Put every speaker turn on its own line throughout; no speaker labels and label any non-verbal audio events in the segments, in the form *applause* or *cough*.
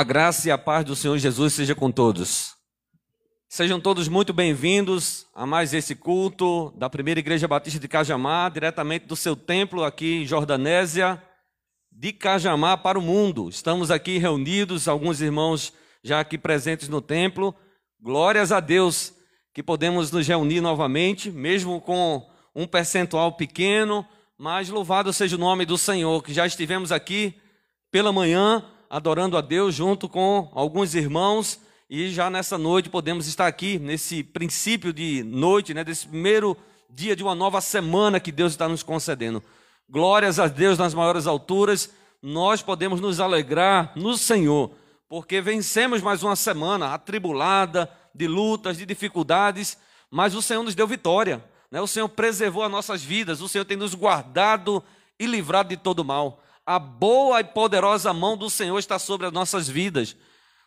A graça e a paz do Senhor Jesus seja com todos. Sejam todos muito bem-vindos a mais esse culto da Primeira Igreja Batista de Cajamar, diretamente do seu templo aqui em Jordanésia, de Cajamar para o mundo. Estamos aqui reunidos, alguns irmãos já aqui presentes no templo. Glórias a Deus que podemos nos reunir novamente, mesmo com um percentual pequeno, mas louvado seja o nome do Senhor, que já estivemos aqui pela manhã adorando a Deus junto com alguns irmãos e já nessa noite podemos estar aqui nesse princípio de noite, né, desse primeiro dia de uma nova semana que Deus está nos concedendo. Glórias a Deus nas maiores alturas. Nós podemos nos alegrar no Senhor, porque vencemos mais uma semana atribulada, de lutas, de dificuldades, mas o Senhor nos deu vitória. Né? O Senhor preservou as nossas vidas, o Senhor tem nos guardado e livrado de todo mal. A boa e poderosa mão do Senhor está sobre as nossas vidas.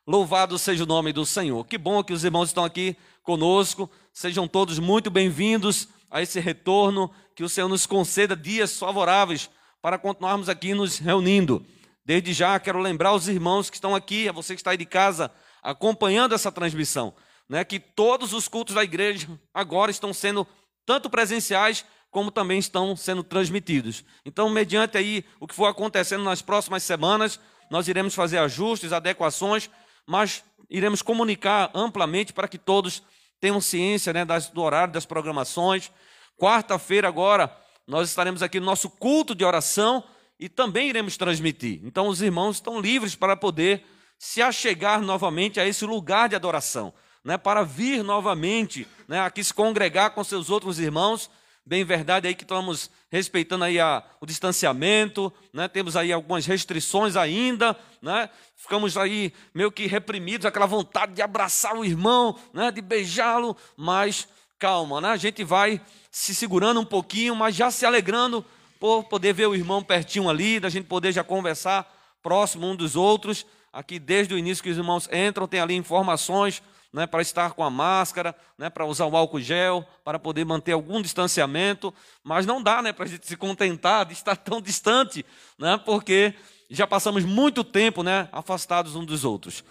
Louvado seja o nome do Senhor. Que bom que os irmãos estão aqui conosco. Sejam todos muito bem-vindos a esse retorno. Que o Senhor nos conceda dias favoráveis para continuarmos aqui nos reunindo. Desde já quero lembrar os irmãos que estão aqui, a você que está aí de casa acompanhando essa transmissão, né, que todos os cultos da igreja agora estão sendo tanto presenciais como também estão sendo transmitidos. Então, mediante aí o que for acontecendo nas próximas semanas, nós iremos fazer ajustes, adequações, mas iremos comunicar amplamente para que todos tenham ciência né, das, do horário das programações. Quarta-feira agora nós estaremos aqui no nosso culto de oração e também iremos transmitir. Então, os irmãos estão livres para poder se achegar novamente a esse lugar de adoração, né, para vir novamente né, aqui se congregar com seus outros irmãos. Bem verdade aí que estamos respeitando aí a, o distanciamento, né, temos aí algumas restrições ainda, né, ficamos aí meio que reprimidos, aquela vontade de abraçar o irmão, né, de beijá-lo, mas calma, né, a gente vai se segurando um pouquinho, mas já se alegrando por poder ver o irmão pertinho ali, da gente poder já conversar próximo um dos outros. Aqui, desde o início que os irmãos entram, tem ali informações né, para estar com a máscara, né, para usar o álcool gel, para poder manter algum distanciamento, mas não dá né, para a gente se contentar de estar tão distante, né, porque já passamos muito tempo né, afastados uns dos outros.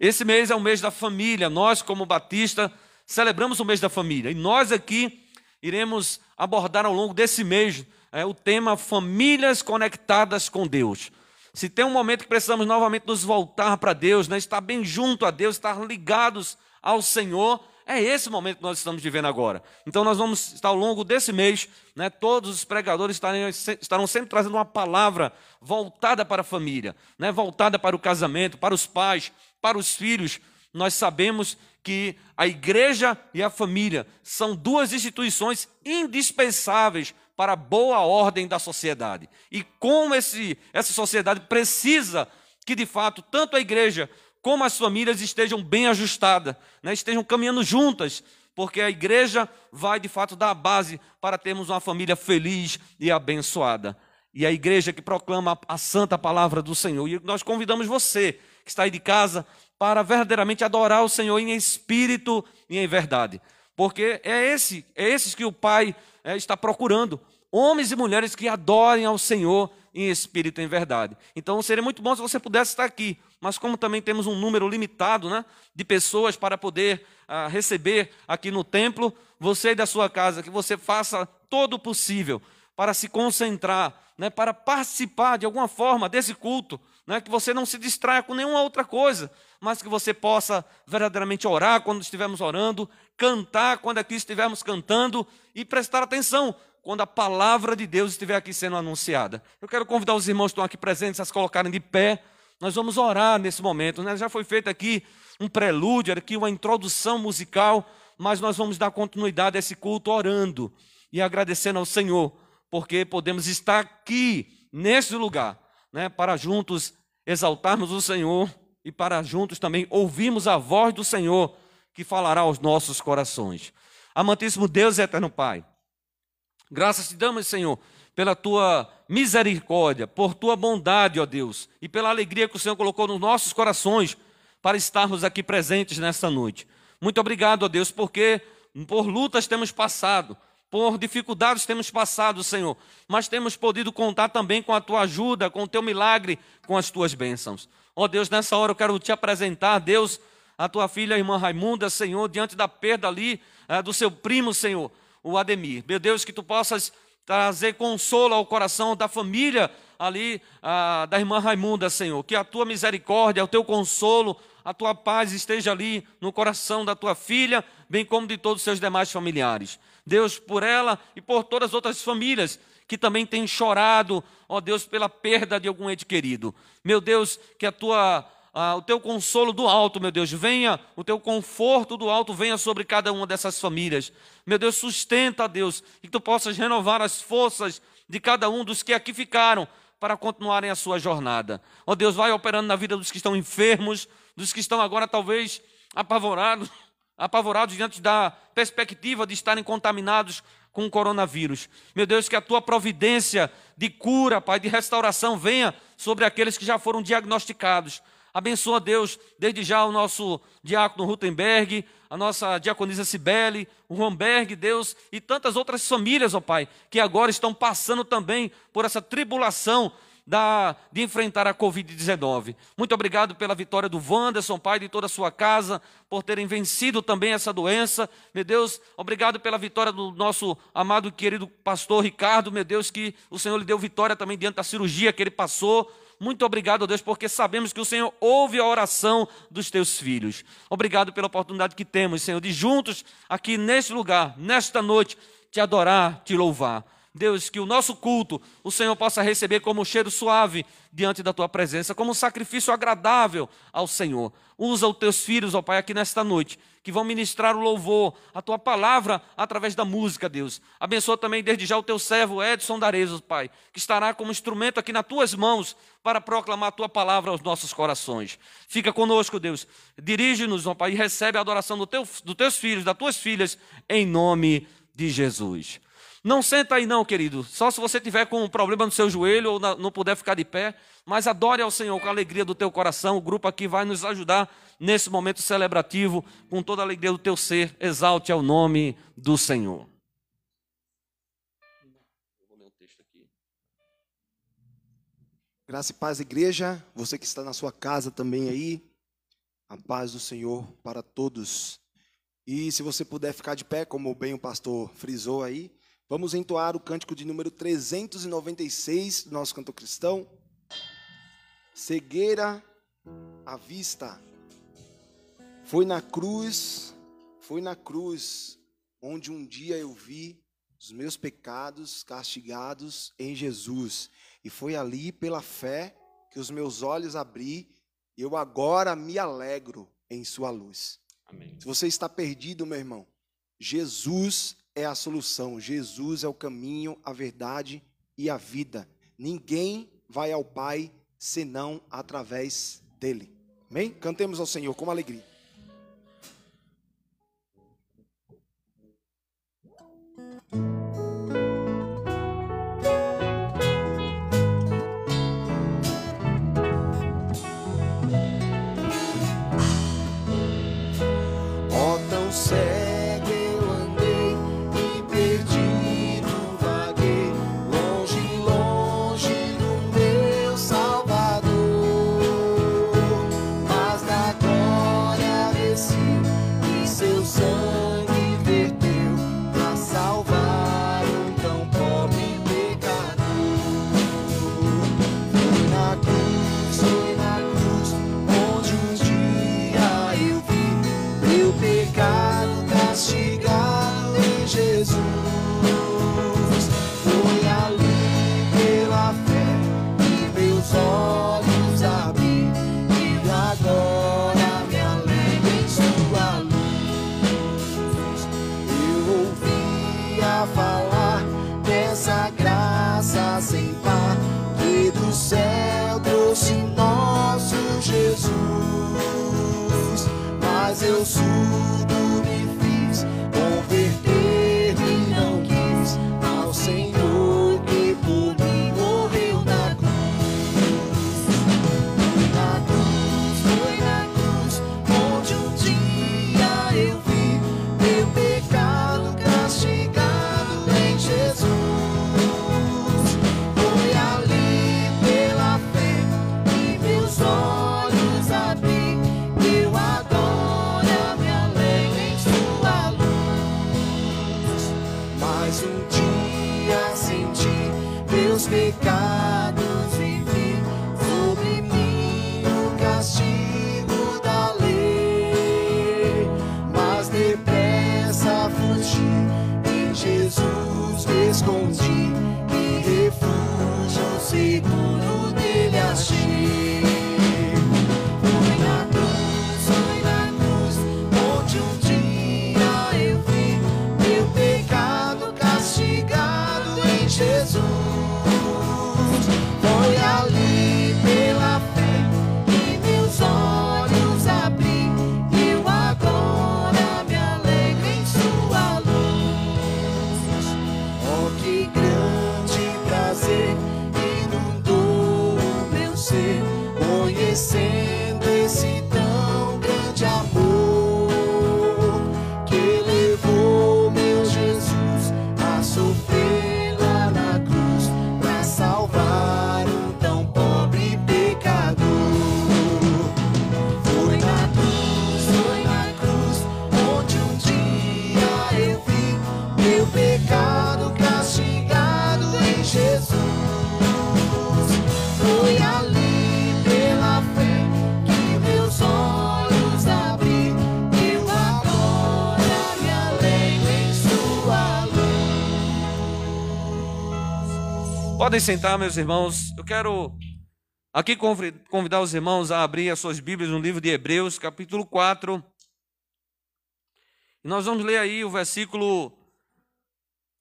Esse mês é o mês da família, nós, como Batista, celebramos o mês da família, e nós aqui iremos abordar ao longo desse mês é o tema famílias conectadas com Deus. Se tem um momento que precisamos novamente nos voltar para Deus, né, estar bem junto a Deus, estar ligados ao Senhor, é esse momento que nós estamos vivendo agora. Então nós vamos estar ao longo desse mês, né, todos os pregadores estarem, estarão sempre trazendo uma palavra voltada para a família, né, voltada para o casamento, para os pais, para os filhos. Nós sabemos que a igreja e a família são duas instituições indispensáveis para a boa ordem da sociedade. E como esse, essa sociedade precisa que, de fato, tanto a igreja como as famílias estejam bem ajustadas, né, estejam caminhando juntas, porque a igreja vai, de fato, dar a base para termos uma família feliz e abençoada. E a igreja que proclama a santa palavra do Senhor. E nós convidamos você, que está aí de casa, para verdadeiramente adorar o Senhor em espírito e em verdade. Porque é esse, é esses que o Pai é, está procurando homens e mulheres que adorem ao Senhor em espírito e em verdade. Então seria muito bom se você pudesse estar aqui, mas como também temos um número limitado né, de pessoas para poder ah, receber aqui no templo, você da sua casa, que você faça todo o possível para se concentrar, né, para participar de alguma forma desse culto, né, que você não se distraia com nenhuma outra coisa, mas que você possa verdadeiramente orar quando estivermos orando, cantar quando aqui estivermos cantando e prestar atenção quando a palavra de Deus estiver aqui sendo anunciada. Eu quero convidar os irmãos que estão aqui presentes a se colocarem de pé. Nós vamos orar nesse momento. Né? Já foi feito aqui um prelúdio, aqui uma introdução musical, mas nós vamos dar continuidade a esse culto orando e agradecendo ao Senhor, porque podemos estar aqui, nesse lugar, né, para juntos exaltarmos o Senhor e para juntos também ouvirmos a voz do Senhor que falará aos nossos corações. Amantíssimo Deus e eterno Pai. Graças te damos, Senhor, pela tua misericórdia, por tua bondade, ó Deus, e pela alegria que o Senhor colocou nos nossos corações para estarmos aqui presentes nesta noite. Muito obrigado, ó Deus, porque por lutas temos passado, por dificuldades temos passado, Senhor, mas temos podido contar também com a tua ajuda, com o teu milagre, com as tuas bênçãos. Ó Deus, nessa hora eu quero te apresentar, Deus, a tua filha, a irmã Raimunda, Senhor, diante da perda ali é, do seu primo, Senhor o Ademir. Meu Deus, que tu possas trazer consolo ao coração da família ali, ah, da irmã Raimunda, Senhor. Que a tua misericórdia, o teu consolo, a tua paz esteja ali no coração da tua filha, bem como de todos os seus demais familiares. Deus, por ela e por todas as outras famílias que também têm chorado, ó Deus, pela perda de algum ente querido. Meu Deus, que a tua ah, o teu consolo do alto, meu Deus, venha, o teu conforto do alto venha sobre cada uma dessas famílias. Meu Deus, sustenta, Deus, e que tu possas renovar as forças de cada um dos que aqui ficaram, para continuarem a sua jornada. Ó Deus, vai operando na vida dos que estão enfermos, dos que estão agora talvez apavorados, *laughs* apavorados diante da perspectiva de estarem contaminados com o coronavírus. Meu Deus, que a tua providência de cura, Pai, de restauração venha sobre aqueles que já foram diagnosticados. Abençoa, Deus, desde já o nosso diácono Rutenberg, a nossa diaconisa Cibele, o Romberg, Deus, e tantas outras famílias, ó Pai, que agora estão passando também por essa tribulação da, de enfrentar a Covid-19. Muito obrigado pela vitória do Wanderson, Pai, de toda a sua casa, por terem vencido também essa doença. Meu Deus, obrigado pela vitória do nosso amado e querido pastor Ricardo, meu Deus, que o Senhor lhe deu vitória também diante da cirurgia que ele passou. Muito obrigado, Deus, porque sabemos que o Senhor ouve a oração dos teus filhos. Obrigado pela oportunidade que temos, Senhor, de juntos aqui neste lugar, nesta noite, te adorar, te louvar. Deus, que o nosso culto o Senhor possa receber como um cheiro suave diante da tua presença, como um sacrifício agradável ao Senhor. Usa os teus filhos, ó Pai, aqui nesta noite, que vão ministrar o louvor, a tua palavra através da música, Deus. Abençoa também desde já o teu servo Edson Darezos, Pai, que estará como instrumento aqui nas tuas mãos para proclamar a tua palavra aos nossos corações. Fica conosco, Deus. Dirige-nos, ó Pai, e recebe a adoração do teu, dos teus filhos, das tuas filhas, em nome de Jesus. Não senta aí não, querido. Só se você tiver com um problema no seu joelho ou não puder ficar de pé, mas adore ao Senhor com a alegria do teu coração. O grupo aqui vai nos ajudar nesse momento celebrativo, com toda a alegria do teu ser. Exalte ao nome do Senhor.
Graça e paz, igreja. Você que está na sua casa também aí. A paz do Senhor para todos. E se você puder ficar de pé, como bem o pastor frisou aí, Vamos entoar o cântico de número 396 do nosso canto cristão. Cegueira à vista. Foi na cruz, foi na cruz, onde um dia eu vi os meus pecados castigados em Jesus. E foi ali, pela fé, que os meus olhos abri, e eu agora me alegro em Sua luz. Amém. Se você está perdido, meu irmão, Jesus é a solução. Jesus é o caminho, a verdade e a vida. Ninguém vai ao Pai senão através dele. Amém? Cantemos ao Senhor com alegria.
salty.
Podem sentar, meus irmãos. Eu quero aqui convidar os irmãos a abrir as suas Bíblias no livro de Hebreus, capítulo 4. E nós vamos ler aí o versículo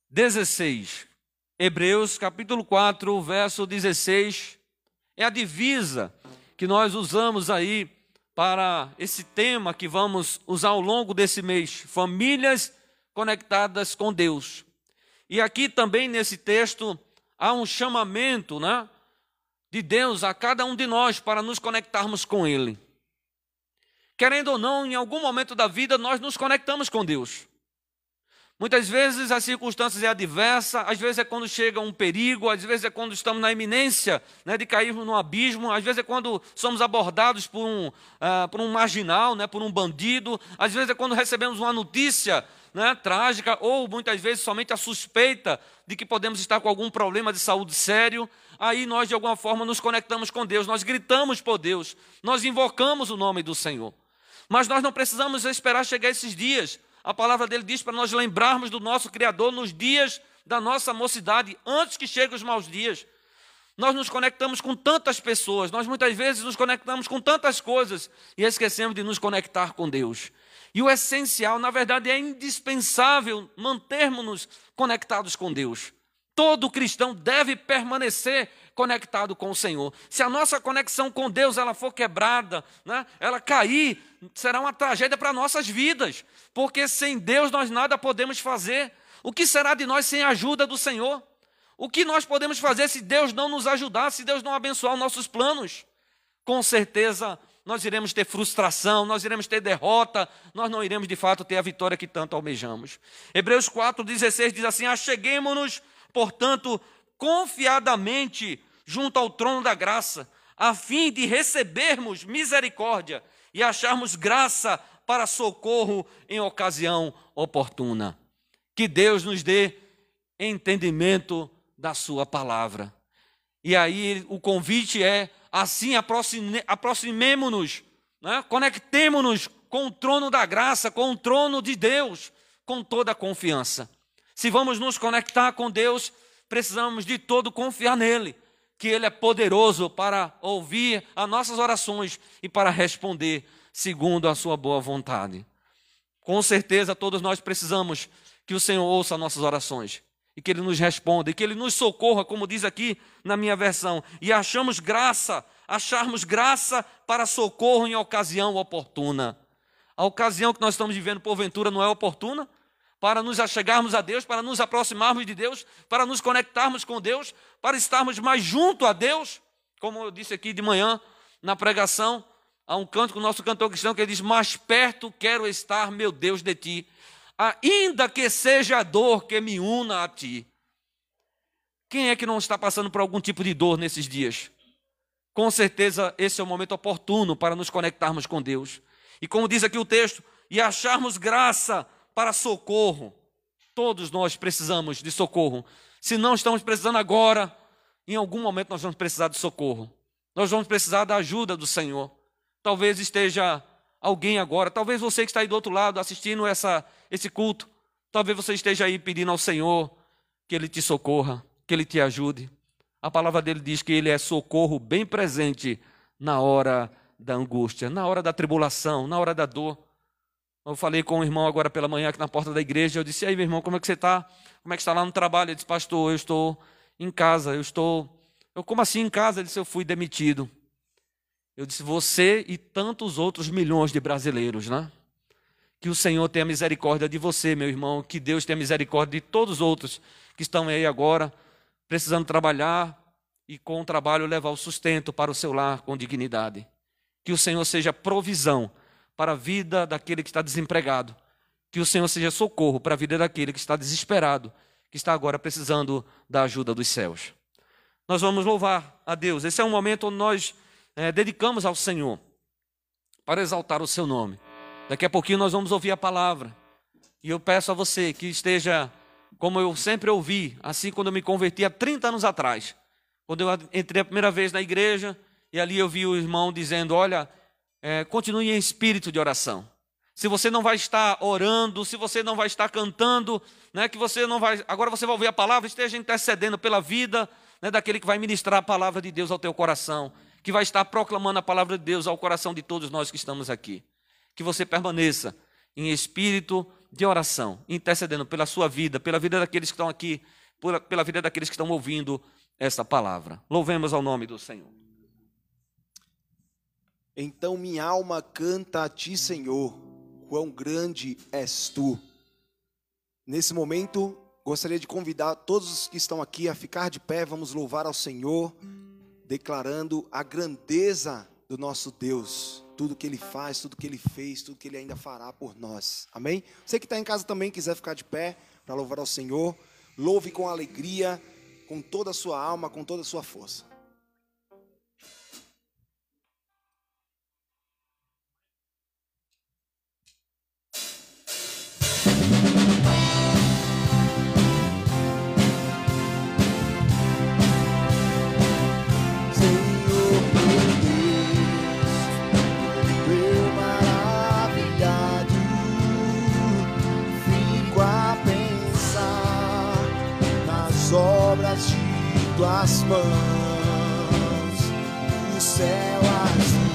16. Hebreus, capítulo 4, verso 16. É a divisa que nós usamos aí para esse tema que vamos usar ao longo desse mês: famílias conectadas com Deus. E aqui também nesse texto há um chamamento né, de Deus a cada um de nós para nos conectarmos com Ele. Querendo ou não, em algum momento da vida nós nos conectamos com Deus. Muitas vezes as circunstâncias é adversa, às vezes é quando chega um perigo, às vezes é quando estamos na iminência né, de cairmos no abismo, às vezes é quando somos abordados por um, uh, por um marginal, né, por um bandido, às vezes é quando recebemos uma notícia né, trágica ou muitas vezes somente a suspeita de que podemos estar com algum problema de saúde sério, aí nós de alguma forma nos conectamos com Deus, nós gritamos por Deus, nós invocamos o nome do Senhor. Mas nós não precisamos esperar chegar esses dias. A palavra dele diz para nós lembrarmos do nosso Criador nos dias da nossa mocidade, antes que cheguem os maus dias. Nós nos conectamos com tantas pessoas, nós muitas vezes nos conectamos com tantas coisas e esquecemos de nos conectar com Deus. E o essencial, na verdade, é indispensável mantermos-nos conectados com Deus. Todo cristão deve permanecer conectado com o Senhor. Se a nossa conexão com Deus ela for quebrada, né, ela cair, será uma tragédia para nossas vidas, porque sem Deus nós nada podemos fazer. O que será de nós sem a ajuda do Senhor? O que nós podemos fazer se Deus não nos ajudar, se Deus não abençoar os nossos planos? Com certeza nós iremos ter frustração, nós iremos ter derrota, nós não iremos de fato ter a vitória que tanto almejamos. Hebreus 4,16 diz assim: Acheguemos-nos, portanto, confiadamente junto ao trono da graça, a fim de recebermos misericórdia e acharmos graça para socorro em ocasião oportuna. Que Deus nos dê entendimento da Sua palavra. E aí o convite é assim aproximemo-nos, né? conectemos-nos com o trono da graça, com o trono de Deus, com toda a confiança. Se vamos nos conectar com Deus, precisamos de todo confiar nele, que ele é poderoso para ouvir as nossas orações e para responder segundo a sua boa vontade. Com certeza todos nós precisamos que o Senhor ouça nossas orações e que Ele nos responda, e que Ele nos socorra, como diz aqui na minha versão, e achamos graça, acharmos graça para socorro em ocasião oportuna. A ocasião que nós estamos vivendo, porventura, não é oportuna? Para nos achegarmos a Deus, para nos aproximarmos de Deus, para nos conectarmos com Deus, para estarmos mais junto a Deus, como eu disse aqui de manhã na pregação, há um canto com o nosso cantor cristão que ele diz: Mais perto quero estar, meu Deus, de ti ainda que seja a dor que me una a ti. Quem é que não está passando por algum tipo de dor nesses dias? Com certeza esse é o momento oportuno para nos conectarmos com Deus. E como diz aqui o texto, e acharmos graça para socorro. Todos nós precisamos de socorro. Se não estamos precisando agora, em algum momento nós vamos precisar de socorro. Nós vamos precisar da ajuda do Senhor. Talvez esteja alguém agora, talvez você que está aí do outro lado assistindo essa, esse culto, talvez você esteja aí pedindo ao Senhor que Ele te socorra, que Ele te ajude. A palavra dele diz que Ele é socorro bem presente na hora da angústia, na hora da tribulação, na hora da dor. Eu falei com um irmão agora pela manhã aqui na porta da igreja, eu disse, aí meu irmão, como é que você está? Como é que está lá no trabalho? Ele disse, pastor, eu estou em casa, eu estou... Eu, como assim em casa? Ele disse, eu fui demitido. Eu disse, você e tantos outros milhões de brasileiros, né? Que o Senhor tenha misericórdia de você, meu irmão, que Deus tenha misericórdia de todos os outros que estão aí agora, precisando trabalhar e com o trabalho levar o sustento para o seu lar com dignidade. Que o Senhor seja provisão para a vida daquele que está desempregado. Que o Senhor seja socorro para a vida daquele que está desesperado, que está agora precisando da ajuda dos céus. Nós vamos louvar a Deus. Esse é um momento onde nós é, dedicamos ao Senhor para exaltar o seu nome. Daqui a pouquinho nós vamos ouvir a palavra. E eu peço a você que esteja, como eu sempre ouvi, assim quando eu me converti há 30 anos atrás. Quando eu entrei a primeira vez na igreja, e ali eu vi o irmão dizendo: Olha, é, continue em espírito de oração. Se você não vai estar orando, se você não vai estar cantando, né, que você não vai. Agora você vai ouvir a palavra, esteja intercedendo pela vida né, daquele que vai ministrar a palavra de Deus ao teu coração, que vai estar proclamando a palavra de Deus ao coração de todos nós que estamos aqui. Que você permaneça em espírito de oração, intercedendo pela sua vida, pela vida daqueles que estão aqui, pela vida daqueles que estão ouvindo essa palavra. Louvemos ao nome do Senhor.
Então minha alma canta a ti, Senhor, quão grande és tu. Nesse momento, gostaria de convidar todos os que estão aqui a ficar de pé, vamos louvar ao Senhor, declarando a grandeza do nosso Deus, tudo que Ele faz, tudo que Ele fez, tudo que Ele ainda fará por nós. Amém? Você que está em casa também quiser ficar de pé para louvar ao Senhor, louve com alegria, com toda a sua alma, com toda a sua força. Tuas mãos, o céu azul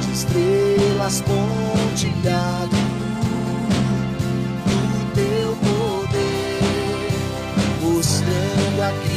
de estrelas pontilhado do teu poder, mostrando a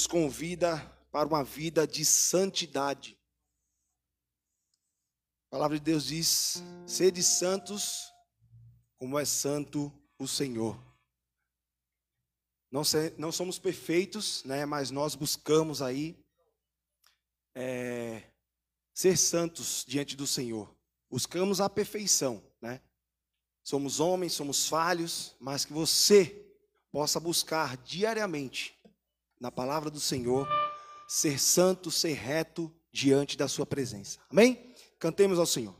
nos convida para uma vida de santidade. A palavra de Deus diz: sede santos, como é santo o Senhor. Não, se, não somos perfeitos, né, mas nós buscamos aí é, ser santos diante do Senhor. Buscamos a perfeição, né? Somos homens, somos falhos, mas que você possa buscar diariamente na palavra do Senhor ser santo, ser reto diante da sua presença. Amém? Cantemos ao Senhor.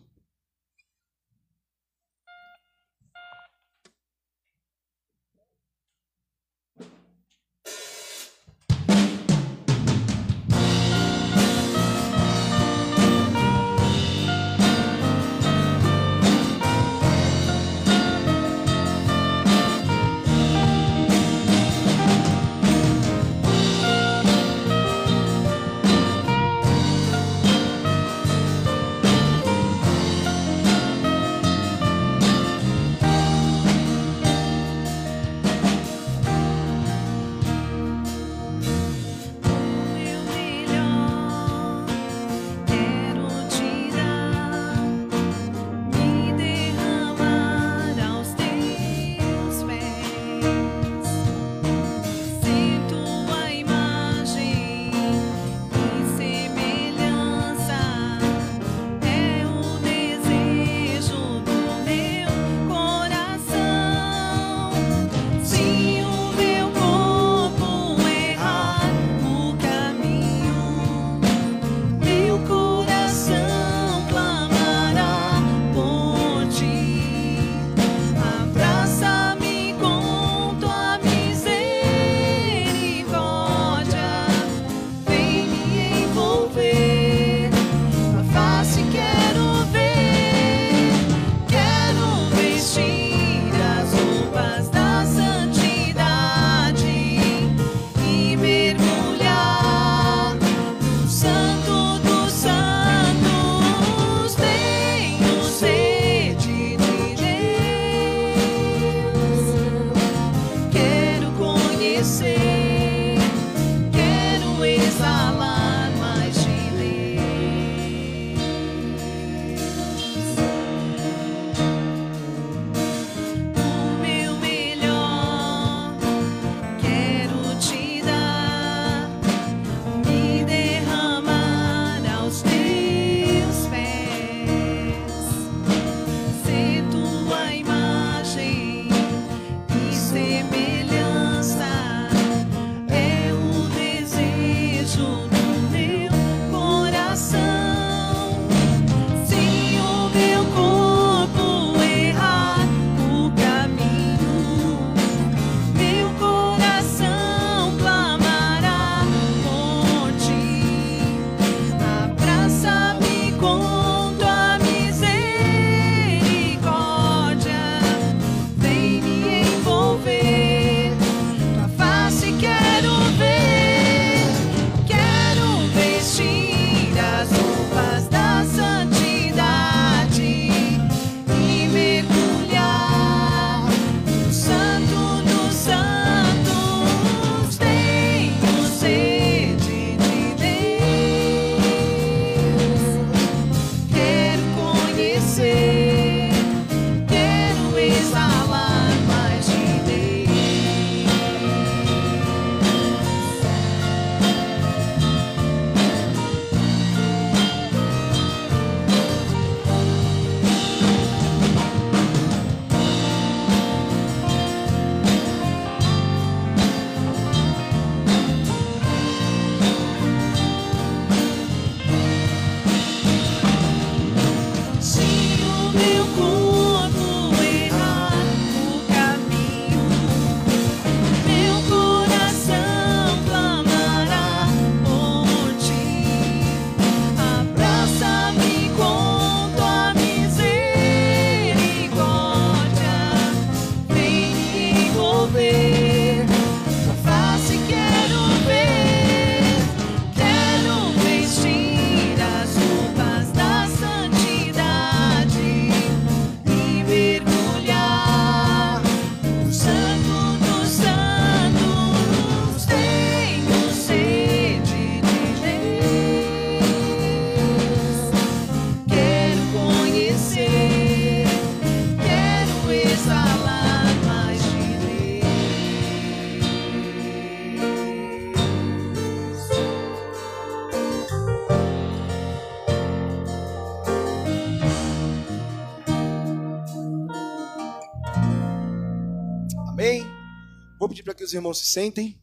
Pedir para que os irmãos se sentem.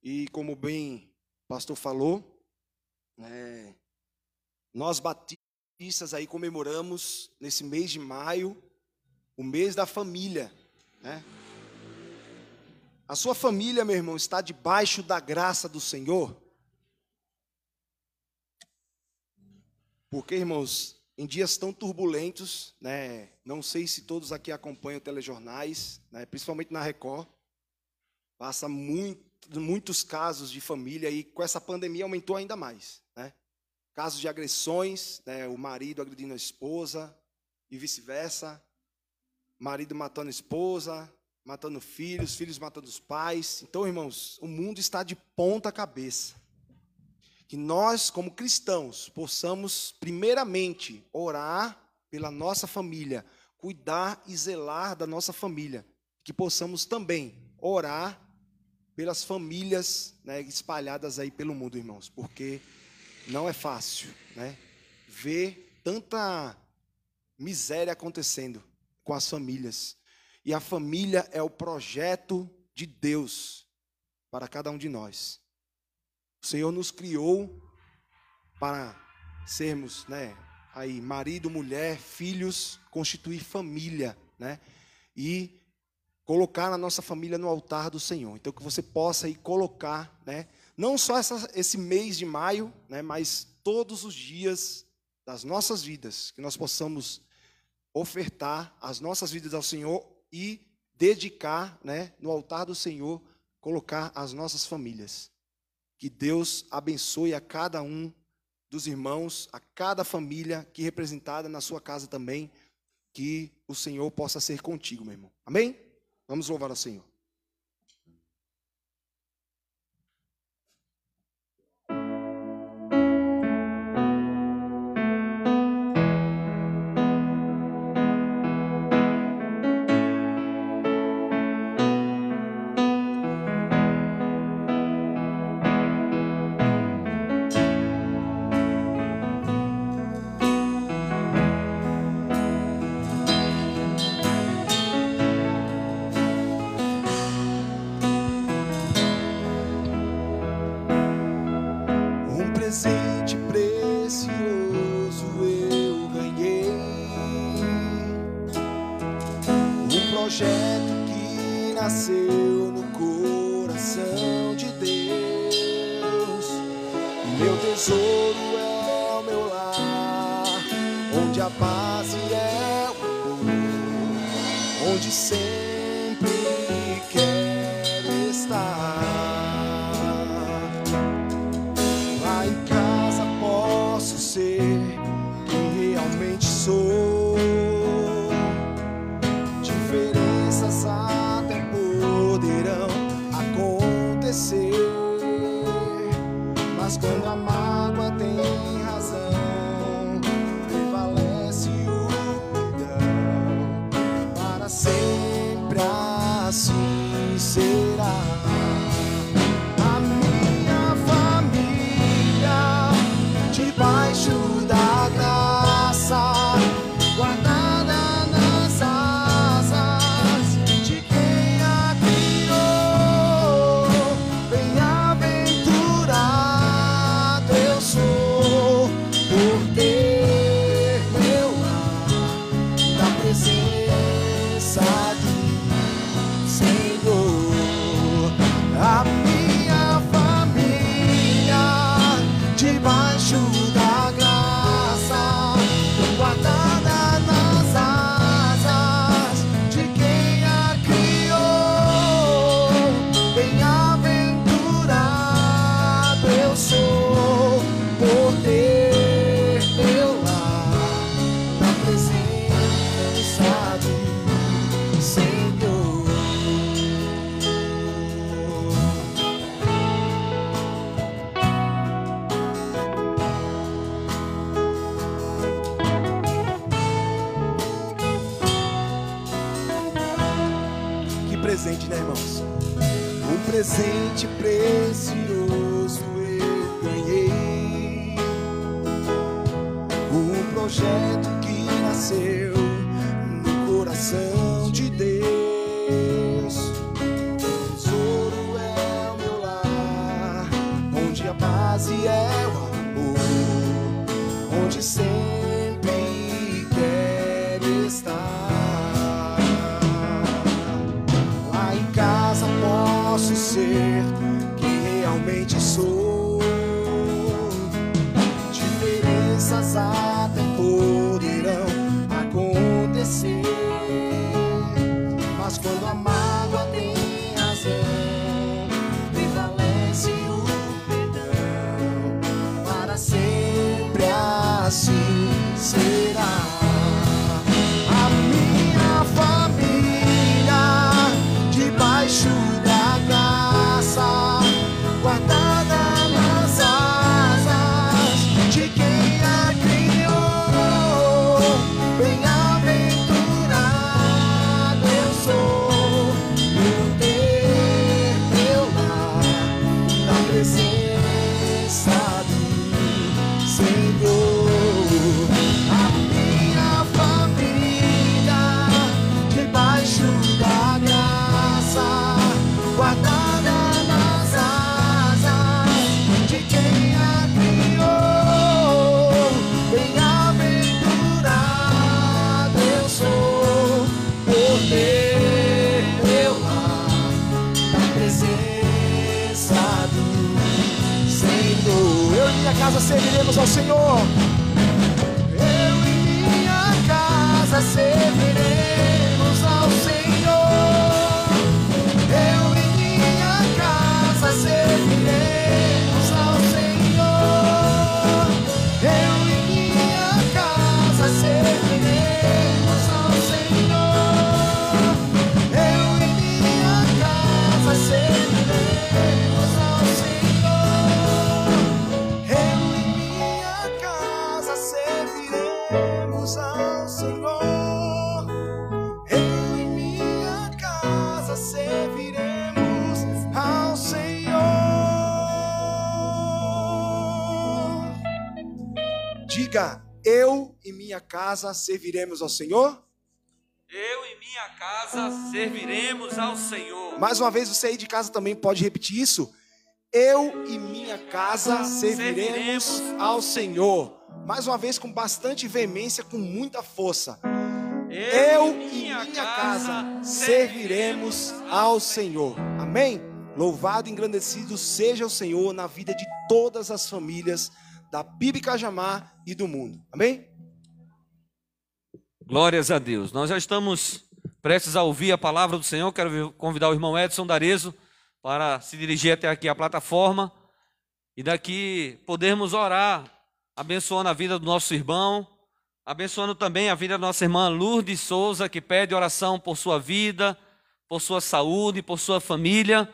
E como bem o pastor falou, é, nós batistas aí comemoramos nesse mês de maio o mês da família, né? A sua família, meu irmão, está debaixo da graça do Senhor? Porque, irmãos, em dias tão turbulentos, né, não sei se todos aqui acompanham telejornais, né, principalmente na Record, passa muito, muitos casos de família e com essa pandemia aumentou ainda mais. Né? Casos de agressões, né, o marido agredindo a esposa e vice-versa, marido matando a esposa, matando filhos, filhos matando os pais. Então, irmãos, o mundo está de ponta cabeça. Que nós, como cristãos, possamos, primeiramente, orar pela nossa família, cuidar e zelar da nossa família. Que possamos também orar pelas famílias né, espalhadas aí pelo mundo, irmãos, porque não é fácil né, ver tanta miséria acontecendo com as famílias. E a família é o projeto de Deus para cada um de nós. O Senhor nos criou para sermos, né, aí marido, mulher, filhos, constituir família, né? E colocar a nossa família no altar do Senhor. Então que você possa aí colocar, né, não só essa, esse mês de maio, né, mas todos os dias das nossas vidas, que nós possamos ofertar as nossas vidas ao Senhor e dedicar, né, no altar do Senhor, colocar as nossas famílias. Que Deus abençoe a cada um dos irmãos, a cada família que representada na sua casa também, que o Senhor possa ser contigo, meu irmão. Amém? Vamos louvar ao Senhor. Meu tesouro é o meu lar, onde a paz é o amor, onde sempre. Casa serviremos ao Senhor. Eu e minha casa serviremos ao Senhor. Mais uma vez, você aí de casa também pode repetir isso. Eu e minha casa serviremos ao Senhor. Mais uma vez, com bastante veemência, com muita força. Eu e minha casa serviremos ao Senhor. Amém? Louvado e engrandecido seja o Senhor na vida de todas as famílias da Bibi Cajamar e do mundo. Amém?
Glórias a Deus. Nós já estamos prestes a ouvir a palavra do Senhor. Quero convidar o irmão Edson Darezo para se dirigir até aqui à plataforma e daqui podermos orar, abençoando a vida do nosso irmão, abençoando também a vida da nossa irmã Lourdes Souza, que pede oração por sua vida, por sua saúde, por sua família.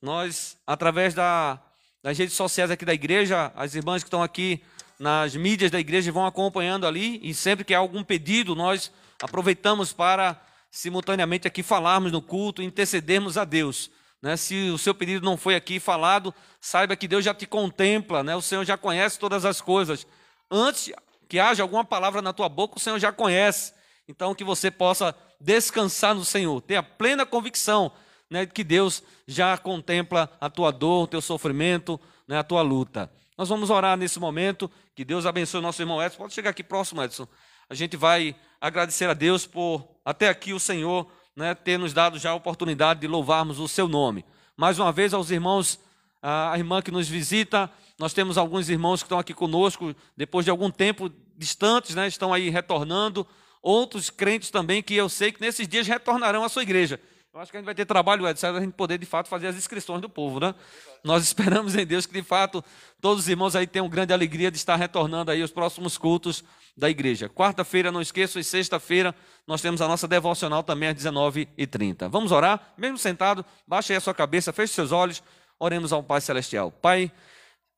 Nós, através da, das redes sociais aqui da igreja, as irmãs que estão aqui nas mídias da igreja vão acompanhando ali e sempre que há algum pedido, nós aproveitamos para simultaneamente aqui falarmos no culto, intercedermos a Deus. Né? Se o seu pedido não foi aqui falado, saiba que Deus já te contempla, né? o Senhor já conhece todas as coisas. Antes que haja alguma palavra na tua boca, o Senhor já conhece. Então, que você possa descansar no Senhor, ter a plena convicção né, que Deus já contempla a tua dor, o teu sofrimento, né, a tua luta. Nós vamos orar nesse momento, que Deus abençoe o nosso irmão Edson. Pode chegar aqui próximo, Edson. A gente vai agradecer a Deus por, até aqui, o Senhor né, ter nos dado já a oportunidade de louvarmos o seu nome. Mais uma vez, aos irmãos, a irmã que nos visita, nós temos alguns irmãos que estão aqui conosco, depois de algum tempo distantes, né, estão aí retornando. Outros crentes também que eu sei que nesses dias retornarão à sua igreja. Eu acho que a gente vai ter trabalho, Edson, a gente poder de fato fazer as inscrições do povo, né? Nós esperamos em Deus que de fato todos os irmãos aí tenham grande alegria de estar retornando aí os próximos cultos da igreja. Quarta-feira, não esqueçam, e sexta-feira nós temos a nossa devocional também às 19h30. Vamos orar? Mesmo sentado, baixe aí a sua cabeça, feche seus olhos, oremos ao Pai Celestial. Pai,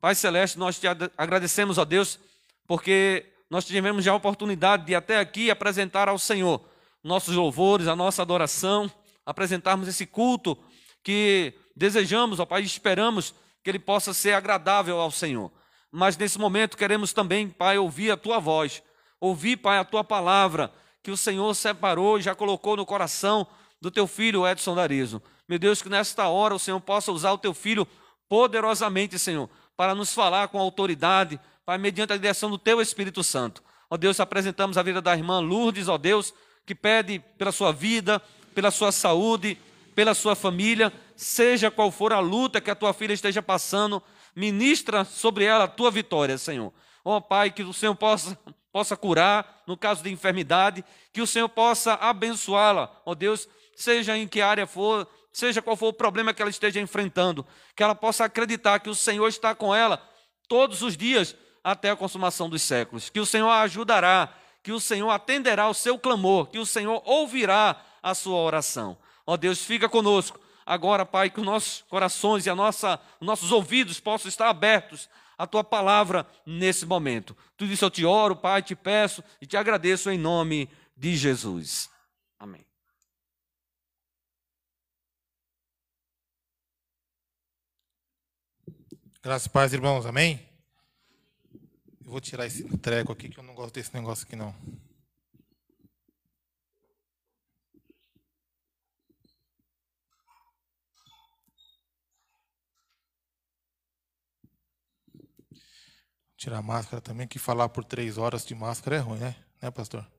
Pai Celeste, nós te agradecemos a Deus porque nós tivemos já a oportunidade de até aqui apresentar ao Senhor nossos louvores, a nossa adoração, apresentarmos esse culto que desejamos, ó Pai, esperamos que ele possa ser agradável ao Senhor. Mas nesse momento queremos também, Pai, ouvir a tua voz, ouvir, Pai, a tua palavra, que o Senhor separou e já colocou no coração do teu filho Edson Darizo. Meu Deus, que nesta hora o Senhor possa usar o teu filho poderosamente, Senhor, para nos falar com autoridade, Pai, mediante a direção do teu Espírito Santo. Ó Deus, apresentamos a vida da irmã Lourdes, ó Deus, que pede pela sua vida, pela sua saúde, pela sua família, seja qual for a luta que a tua filha esteja passando, ministra sobre ela a tua vitória, Senhor. Ó Pai, que o Senhor possa, *laughs* possa curar no caso de enfermidade, que o Senhor possa abençoá-la, ó Deus, seja em que área for, seja qual for o problema que ela esteja enfrentando, que ela possa acreditar que o Senhor está com ela todos os dias até a consumação dos séculos, que o Senhor a ajudará, que o Senhor atenderá o seu clamor, que o Senhor ouvirá a sua oração. Ó Deus, fica conosco. Agora, Pai, que os nossos corações e a nossa, os nossos ouvidos possam estar abertos à tua palavra nesse momento. Tudo isso eu te oro, Pai, te peço e te agradeço em nome de Jesus. Amém.
Graças a paz, irmãos. Amém? Eu vou tirar esse treco aqui, que eu não gosto desse negócio aqui, não. Tirar a máscara também, que falar por três horas de máscara é ruim, né? Né, pastor?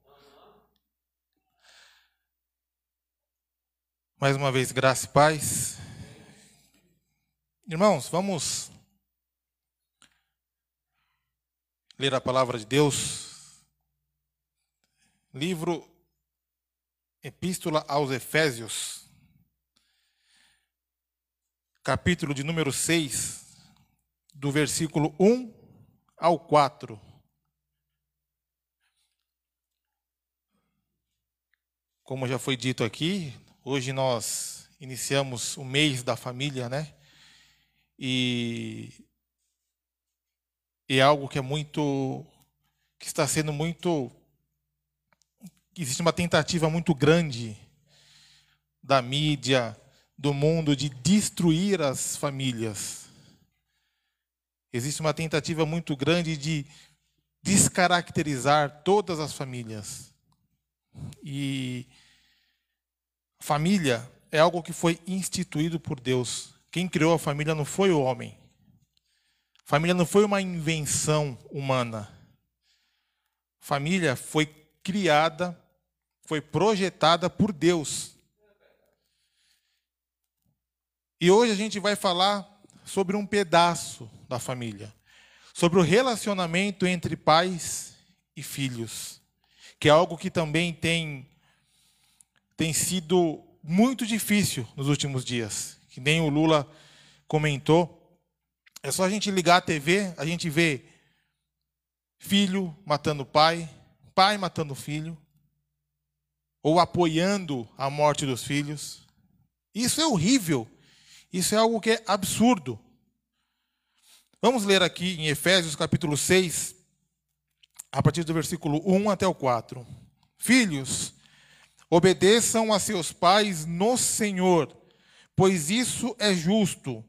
Mais uma vez, graça e paz. Irmãos, vamos ler a palavra de Deus. Livro Epístola aos Efésios, capítulo de número 6, do versículo 1 ao 4. Como já foi dito aqui, hoje nós iniciamos o mês da família, né? E, é algo que é muito que está sendo muito existe uma tentativa muito grande da mídia, do mundo de destruir as famílias. Existe uma tentativa muito grande de descaracterizar todas as famílias. E família é algo que foi instituído por Deus. Quem criou a família não foi o homem. Família não foi uma invenção humana. Família foi criada, foi projetada por Deus. E hoje a gente vai falar sobre um pedaço da família, sobre o relacionamento entre pais e filhos, que é algo que também tem tem sido muito difícil nos últimos dias, que nem o Lula comentou. É só a gente ligar a TV, a gente vê filho matando pai, pai matando filho, ou apoiando a morte dos filhos. Isso é horrível. Isso é algo que é absurdo. Vamos ler aqui em Efésios capítulo 6, a partir do versículo 1 até o 4. Filhos, obedeçam a seus pais no Senhor, pois isso é justo.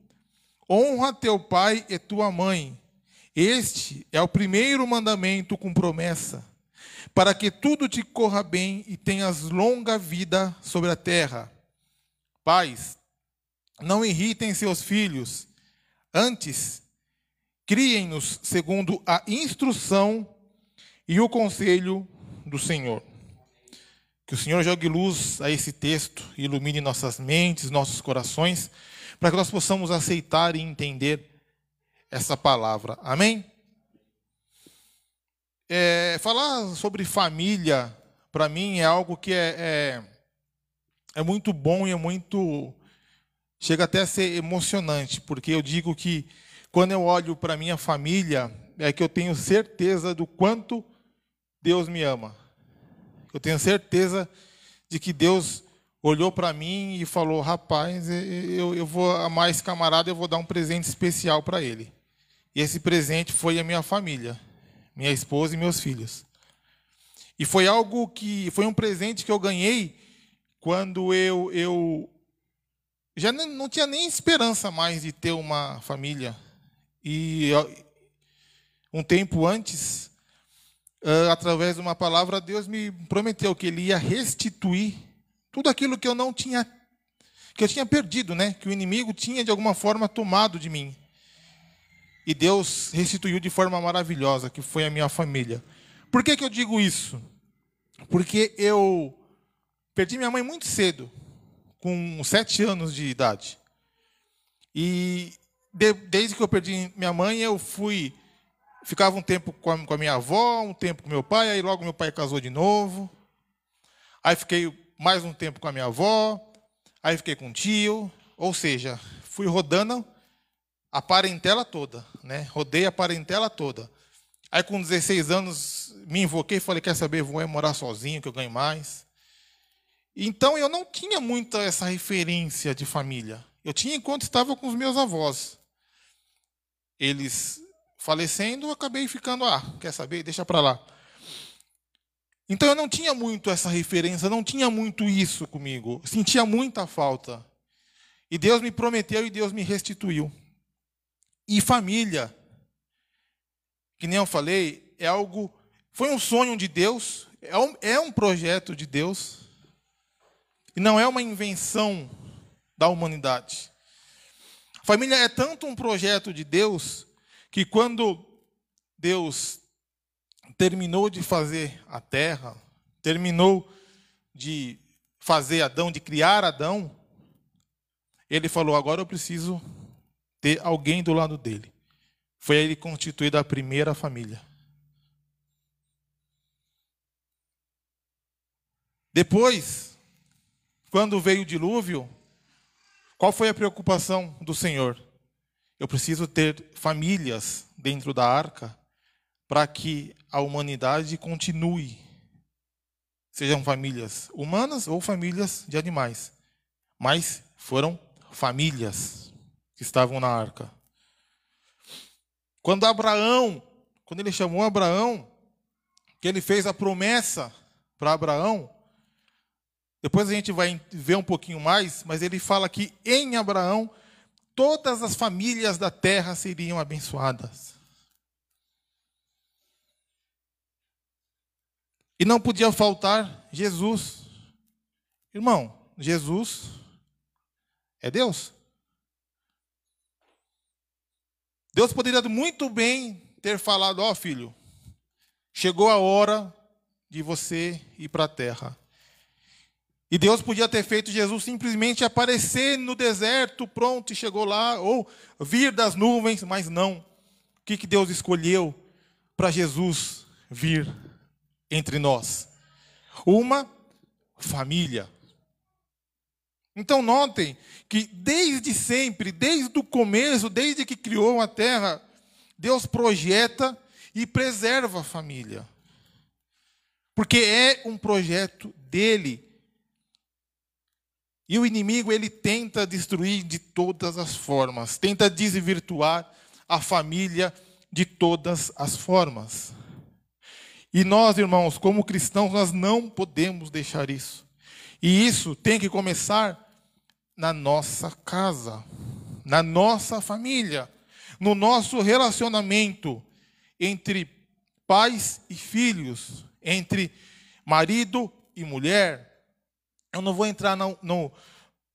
Honra teu pai e tua mãe. Este é o primeiro mandamento com promessa, para que tudo te corra bem e tenhas longa vida sobre a terra. Pais, não irritem seus filhos, antes, criem-nos segundo a instrução e o conselho do Senhor. Que o Senhor jogue luz a esse texto, ilumine nossas mentes, nossos corações, para que nós possamos aceitar e entender essa palavra. Amém? É, falar sobre família, para mim, é algo que é, é, é muito bom e é muito chega até a ser emocionante, porque eu digo que quando eu olho para minha família, é que eu tenho certeza do quanto Deus me ama. Eu tenho certeza de que Deus olhou para mim e falou: rapaz, eu, eu vou amar esse camarada, eu vou dar um presente especial para ele. E esse presente foi a minha família, minha esposa e meus filhos. E foi algo que foi um presente que eu ganhei quando eu, eu já não tinha nem esperança mais de ter uma família. E um tempo antes, ah, através de uma palavra, Deus me prometeu que Ele ia restituir tudo aquilo que eu não tinha, que eu tinha perdido, né? Que o inimigo tinha de alguma forma tomado de mim. E Deus restituiu de forma maravilhosa, que foi a minha família. Por que, que eu digo isso? Porque eu perdi minha mãe muito cedo, com sete anos de idade. E de, desde que eu perdi minha mãe, eu fui. Ficava um tempo com a, com a minha avó, um tempo com meu pai, aí logo meu pai casou de novo. Aí fiquei mais um tempo com a minha avó, aí fiquei com o tio, ou seja, fui rodando a parentela toda, né? Rodei a parentela toda. Aí com 16 anos me invoquei e falei, quer saber, vou morar sozinho que eu ganho mais. Então eu não tinha muita essa referência de família. Eu tinha enquanto estava com os meus avós. Eles falecendo, eu acabei ficando, ah, quer saber, deixa para lá. Então eu não tinha muito essa referência, não tinha muito isso comigo. Sentia muita falta. E Deus me prometeu e Deus me restituiu. E família, que nem eu falei, é algo, foi um sonho de Deus, é um, é um projeto de Deus, e não é uma invenção da humanidade. Família é tanto um projeto de Deus que quando Deus terminou de fazer a terra, terminou de fazer Adão, de criar Adão, ele falou: agora eu preciso ter alguém do lado dele. Foi ele constituído a primeira família. Depois, quando veio o dilúvio, qual foi a preocupação do Senhor? Eu preciso ter famílias dentro da arca para que a humanidade continue. Sejam famílias humanas ou famílias de animais. Mas foram famílias que estavam na arca. Quando Abraão, quando ele chamou Abraão, que ele fez a promessa para Abraão, depois a gente vai ver um pouquinho mais, mas ele fala que em Abraão todas as famílias da terra seriam abençoadas. E não podia faltar Jesus. Irmão, Jesus é Deus. Deus poderia muito bem ter falado: Ó oh, filho, chegou a hora de você ir para a terra. E Deus podia ter feito Jesus simplesmente aparecer no deserto, pronto, e chegou lá, ou vir das nuvens, mas não. O que, que Deus escolheu para Jesus vir entre nós? Uma família. Então notem que desde sempre, desde o começo, desde que criou a terra, Deus projeta e preserva a família. Porque é um projeto dele e o inimigo ele tenta destruir de todas as formas, tenta desvirtuar a família de todas as formas. E nós, irmãos, como cristãos, nós não podemos deixar isso. E isso tem que começar na nossa casa, na nossa família, no nosso relacionamento entre pais e filhos, entre marido e mulher, eu não vou entrar no, no,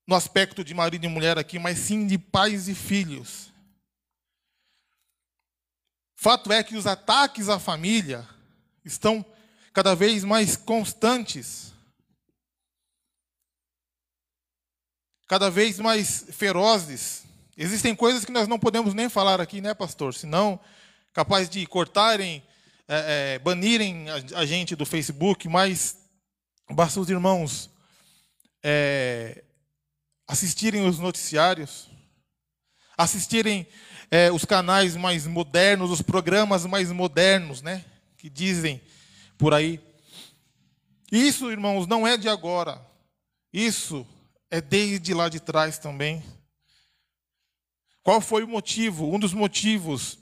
no aspecto de marido e mulher aqui, mas sim de pais e filhos. Fato é que os ataques à família estão cada vez mais constantes, cada vez mais ferozes. Existem coisas que nós não podemos nem falar aqui, né, pastor? Senão, capaz de cortarem, é, é, banirem a, a gente do Facebook, mas basta os irmãos é, assistirem os noticiários, assistirem é, os canais mais modernos, os programas mais modernos, né? Que dizem por aí. Isso, irmãos, não é de agora. Isso é desde lá de trás também. Qual foi o motivo? Um dos motivos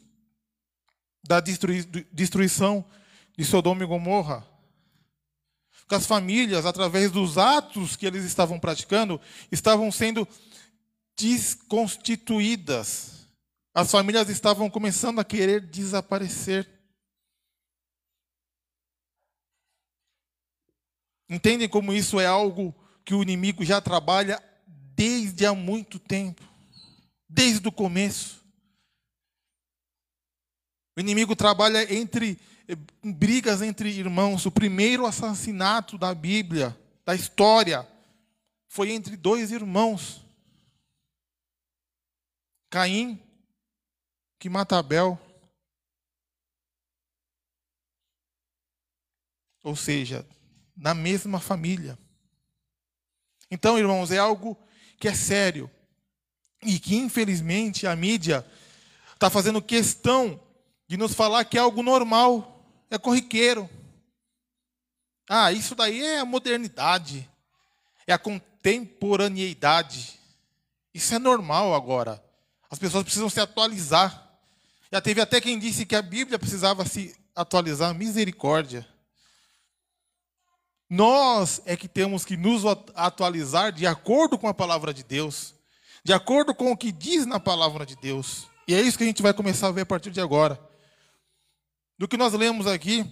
da destruição de Sodoma e Gomorra que as famílias, através dos atos que eles estavam praticando, estavam sendo desconstituídas. As famílias estavam começando a querer desaparecer. Entendem como isso é algo que o inimigo já trabalha desde há muito tempo, desde o começo. O inimigo trabalha entre brigas entre irmãos. O primeiro assassinato da Bíblia, da história, foi entre dois irmãos. Caim, que mata Abel. Ou seja, na mesma família. Então, irmãos, é algo que é sério e que, infelizmente, a mídia está fazendo questão de nos falar que é algo normal, é corriqueiro. Ah, isso daí é a modernidade, é a contemporaneidade. Isso é normal agora. As pessoas precisam se atualizar. Já teve até quem disse que a Bíblia precisava se atualizar. Misericórdia. Nós é que temos que nos atualizar de acordo com a palavra de Deus, de acordo com o que diz na palavra de Deus. E é isso que a gente vai começar a ver a partir de agora. Do que nós lemos aqui,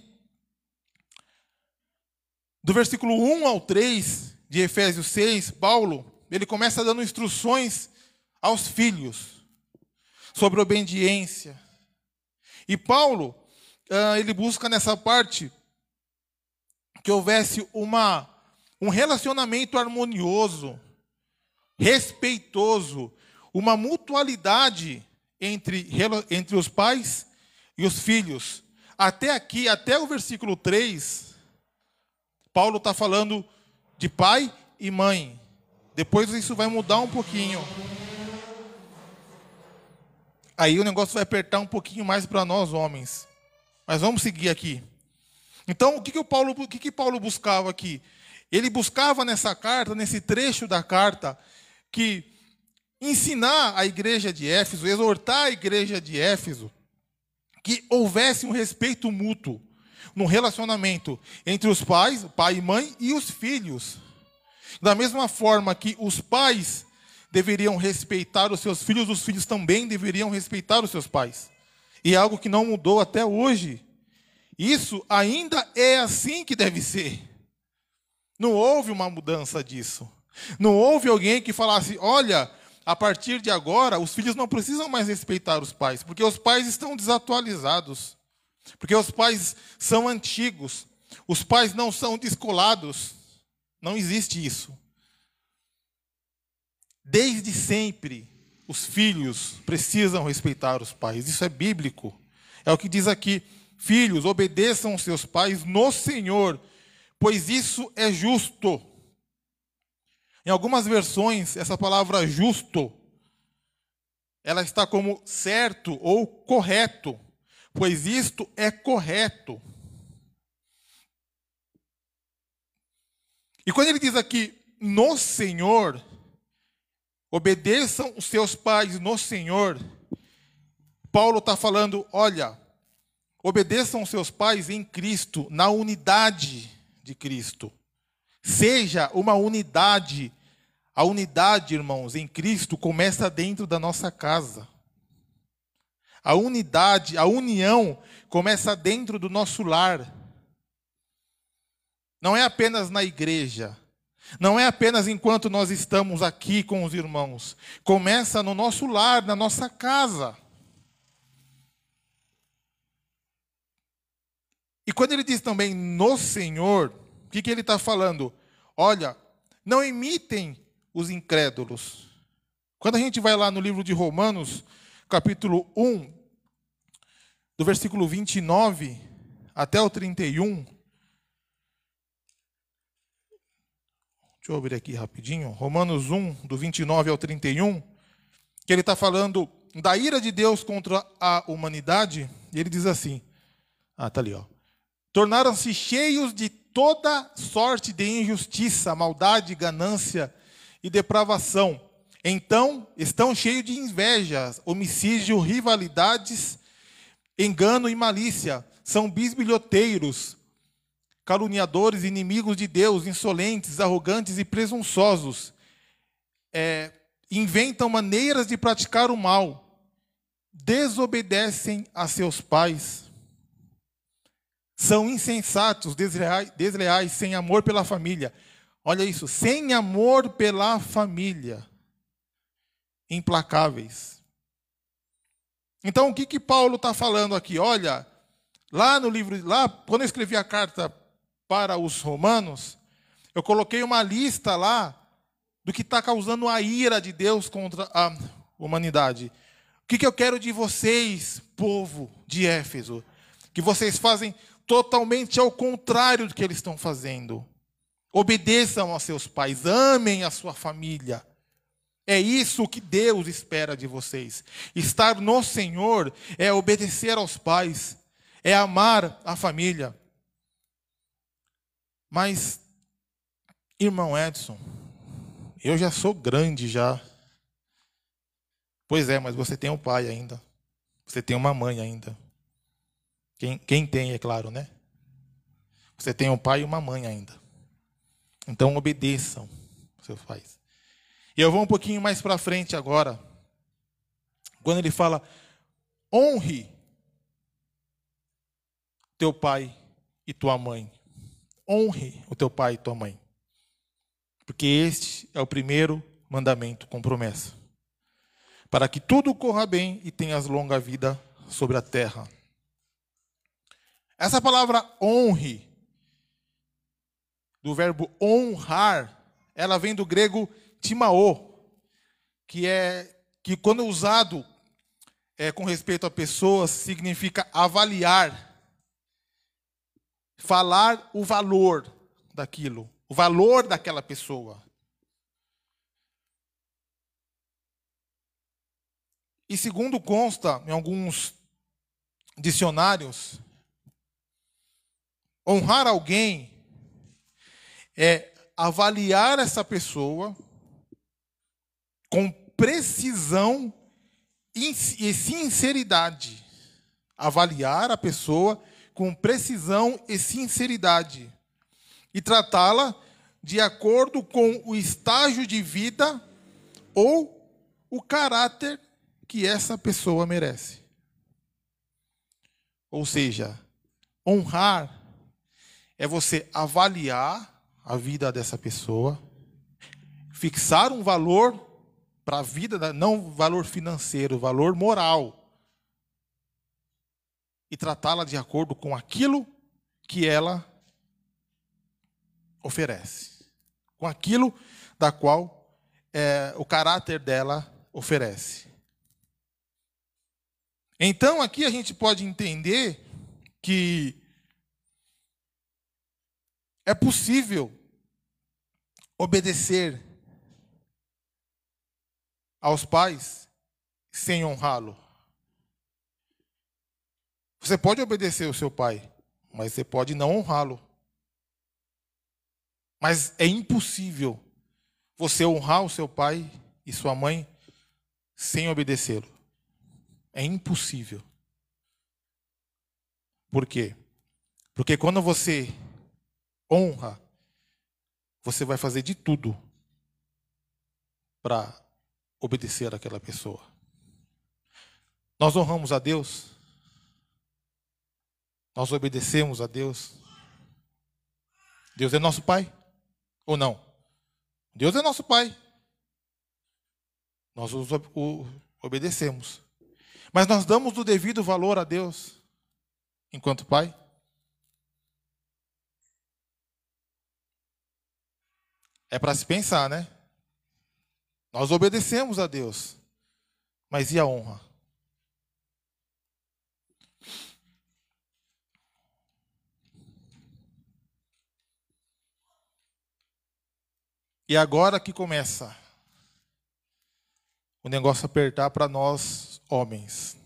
do versículo 1 ao 3 de Efésios 6, Paulo, ele começa dando instruções aos filhos sobre obediência. E Paulo, ah, ele busca nessa parte que houvesse uma, um relacionamento harmonioso, respeitoso, uma mutualidade entre, entre os pais e os filhos. Até aqui, até o versículo 3, Paulo está falando de pai e mãe. Depois isso vai mudar um pouquinho. Aí o negócio vai apertar um pouquinho mais para nós, homens. Mas vamos seguir aqui. Então, o que, que, o Paulo, o que, que Paulo buscava aqui? Ele buscava nessa carta, nesse trecho da carta, que ensinar a igreja de Éfeso, exortar a igreja de Éfeso, que houvesse um respeito mútuo no relacionamento entre os pais, pai e mãe, e os filhos. Da mesma forma que os pais deveriam respeitar os seus filhos, os filhos também deveriam respeitar os seus pais. E é algo que não mudou até hoje. Isso ainda é assim que deve ser. Não houve uma mudança disso. Não houve alguém que falasse: olha, a partir de agora, os filhos não precisam mais respeitar os pais, porque os pais estão desatualizados, porque os pais são antigos, os pais não são descolados. Não existe isso. Desde sempre, os filhos precisam respeitar os pais. Isso é bíblico. É o que diz aqui. Filhos, obedeçam seus pais no Senhor, pois isso é justo. Em algumas versões, essa palavra justo, ela está como certo ou correto, pois isto é correto. E quando ele diz aqui no Senhor, obedeçam os seus pais no Senhor, Paulo está falando: olha, Obedeçam os seus pais em Cristo, na unidade de Cristo. Seja uma unidade. A unidade, irmãos, em Cristo começa dentro da nossa casa. A unidade, a união começa dentro do nosso lar. Não é apenas na igreja. Não é apenas enquanto nós estamos aqui com os irmãos. Começa no nosso lar, na nossa casa. E quando ele diz também no Senhor, que, que ele está falando? Olha, não imitem os incrédulos. Quando a gente vai lá no livro de Romanos, capítulo 1, do versículo 29 até o 31. Deixa eu abrir aqui rapidinho. Romanos 1, do 29 ao 31, que ele está falando da ira de Deus contra a humanidade, e ele diz assim: Ah, tá ali, ó tornaram-se cheios de toda sorte de injustiça, maldade, ganância e depravação. Então estão cheios de inveja, homicídio, rivalidades, engano e malícia. São bisbilhoteiros, caluniadores, inimigos de Deus, insolentes, arrogantes e presunçosos. É, inventam maneiras de praticar o mal, desobedecem a seus pais são insensatos, desleais, desleais, sem amor pela família. Olha isso, sem amor pela família. Implacáveis. Então, o que que Paulo está falando aqui? Olha, lá no livro, lá quando eu escrevi a carta para os romanos, eu coloquei uma lista lá do que está causando a ira de Deus contra a humanidade. O que, que eu quero de vocês, povo de Éfeso? Que vocês fazem totalmente ao contrário do que eles estão fazendo. Obedeçam aos seus pais, amem a sua família. É isso que Deus espera de vocês. Estar no Senhor é obedecer aos pais, é amar a família. Mas, irmão Edson, eu já sou grande já. Pois é, mas você tem um pai ainda. Você tem uma mãe ainda. Quem, quem tem, é claro, né? Você tem um pai e uma mãe ainda. Então obedeçam seus pais. E eu vou um pouquinho mais para frente agora. Quando ele fala: honre teu pai e tua mãe. Honre o teu pai e tua mãe. Porque este é o primeiro mandamento com promessa. Para que tudo corra bem e tenhas longa vida sobre a terra. Essa palavra honre, do verbo honrar, ela vem do grego timao, que é que quando usado é, com respeito a pessoas significa avaliar, falar o valor daquilo, o valor daquela pessoa. E segundo consta em alguns dicionários, honrar alguém é avaliar essa pessoa com precisão e sinceridade. Avaliar a pessoa com precisão e sinceridade. E tratá-la de acordo com o estágio de vida ou o caráter que essa pessoa merece. Ou seja, honrar é você avaliar a vida dessa pessoa, fixar um valor para a vida, não valor financeiro, valor moral. E tratá-la de acordo com aquilo que ela oferece. Com aquilo da qual é, o caráter dela oferece. Então, aqui a gente pode entender que é possível obedecer aos pais sem honrá-lo. Você pode obedecer o seu pai, mas você pode não honrá-lo. Mas é impossível você honrar o seu pai e sua mãe sem obedecê-lo. É impossível. Por quê? Porque quando você honra, você vai fazer de tudo para obedecer àquela pessoa. Nós honramos a Deus. Nós obedecemos a Deus. Deus é nosso Pai ou não? Deus é nosso Pai. Nós o obedecemos. Mas nós damos o devido valor a Deus enquanto Pai? É para se pensar, né? Nós obedecemos a Deus, mas e a honra? E agora que começa o negócio apertar para nós homens.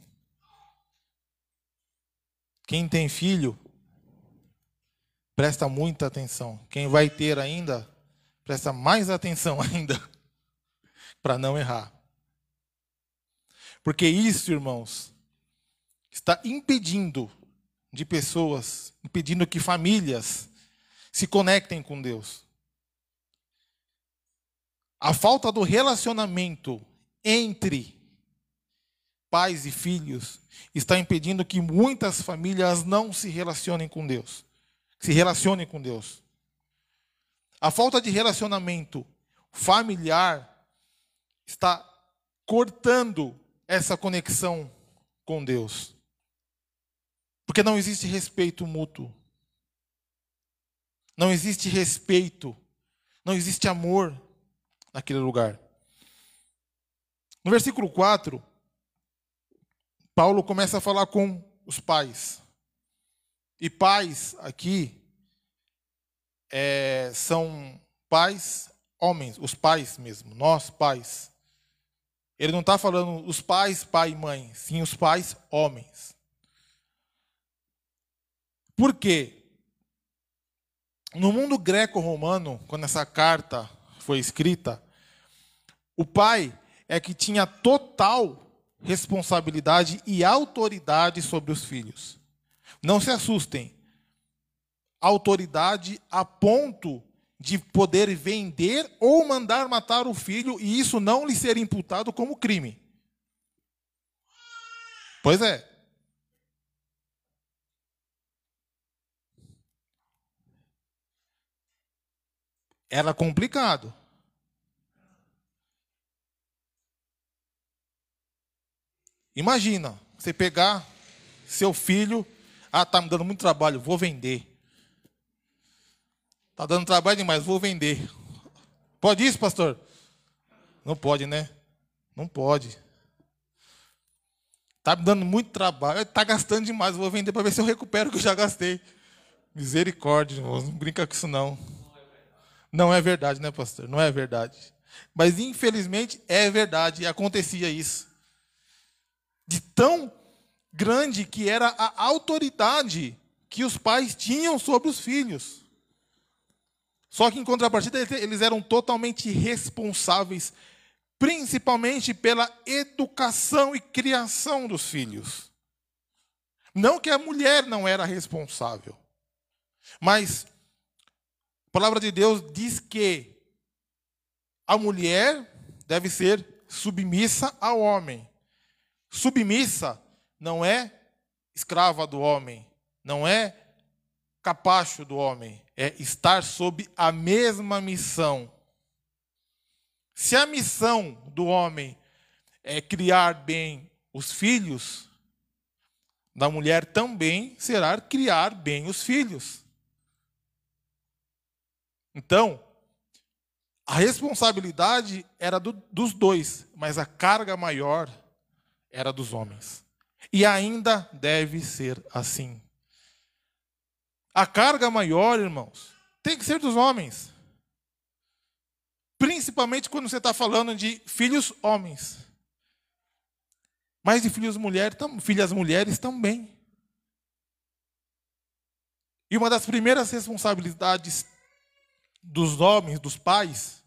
Quem tem filho, presta muita atenção. Quem vai ter ainda, presta mais atenção *laughs* ainda para não errar. Porque isso, irmãos, está impedindo de pessoas, impedindo que famílias se conectem com Deus. A falta do relacionamento entre pais e filhos, está impedindo que muitas famílias não se relacionem com Deus. Se relacionem com Deus. A falta de relacionamento familiar está cortando essa conexão com Deus. Porque não existe respeito mútuo. Não existe respeito. Não existe amor naquele lugar. No versículo 4, Paulo começa a falar com os pais. E pais aqui é, são pais homens, os pais mesmo, nós pais. Ele não está falando os pais, pai e mãe, sim os pais homens. Por quê? No mundo greco-romano, quando essa carta foi escrita, o pai é que tinha total responsabilidade e autoridade sobre os filhos. Não se assustem. Autoridade a ponto de poder vender ou mandar matar o filho e isso não lhe ser imputado como crime. Pois é. Era complicado. Imagina, você pegar seu filho, ah, tá me dando muito trabalho, vou vender. Tá dando trabalho demais, vou vender. Pode isso, pastor? Não pode, né? Não pode. Tá me dando muito trabalho, tá gastando demais, vou vender para ver se eu recupero o que eu já gastei. Misericórdia, irmãos, não brinca com isso não. Não é verdade, né, pastor? Não é verdade. Mas infelizmente é verdade, acontecia isso de tão grande que era a autoridade que os pais tinham sobre os filhos. Só que, em contrapartida, eles eram totalmente responsáveis, principalmente pela educação e criação dos filhos. Não que a mulher não era responsável, mas a palavra de Deus diz que a mulher deve ser submissa ao homem. Submissa não é escrava do homem, não é capacho do homem, é estar sob a mesma missão. Se a missão do homem é criar bem os filhos, da mulher também será criar bem os filhos. Então, a responsabilidade era do, dos dois, mas a carga maior era dos homens. E ainda deve ser assim. A carga maior, irmãos, tem que ser dos homens. Principalmente quando você está falando de filhos homens. Mas de filhos mulheres, filhas mulheres também. E uma das primeiras responsabilidades dos homens, dos pais,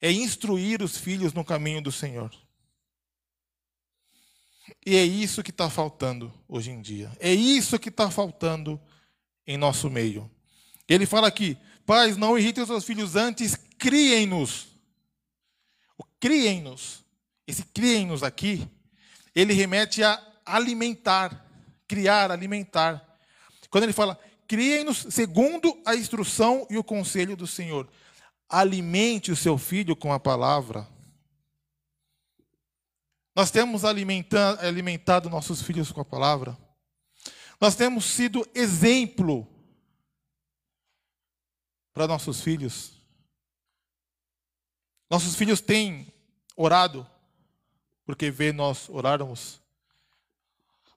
é instruir os filhos no caminho do Senhor. E é isso que está faltando hoje em dia. É isso que está faltando em nosso meio. Ele fala aqui: pais, não irritem os seus filhos antes, criem-nos. Criem-nos. Esse criem-nos aqui, ele remete a alimentar, criar, alimentar. Quando ele fala, criem-nos segundo a instrução e o conselho do Senhor. Alimente o seu filho com a palavra. Nós temos alimentado nossos filhos com a palavra. Nós temos sido exemplo para nossos filhos. Nossos filhos têm orado porque vê nós orarmos.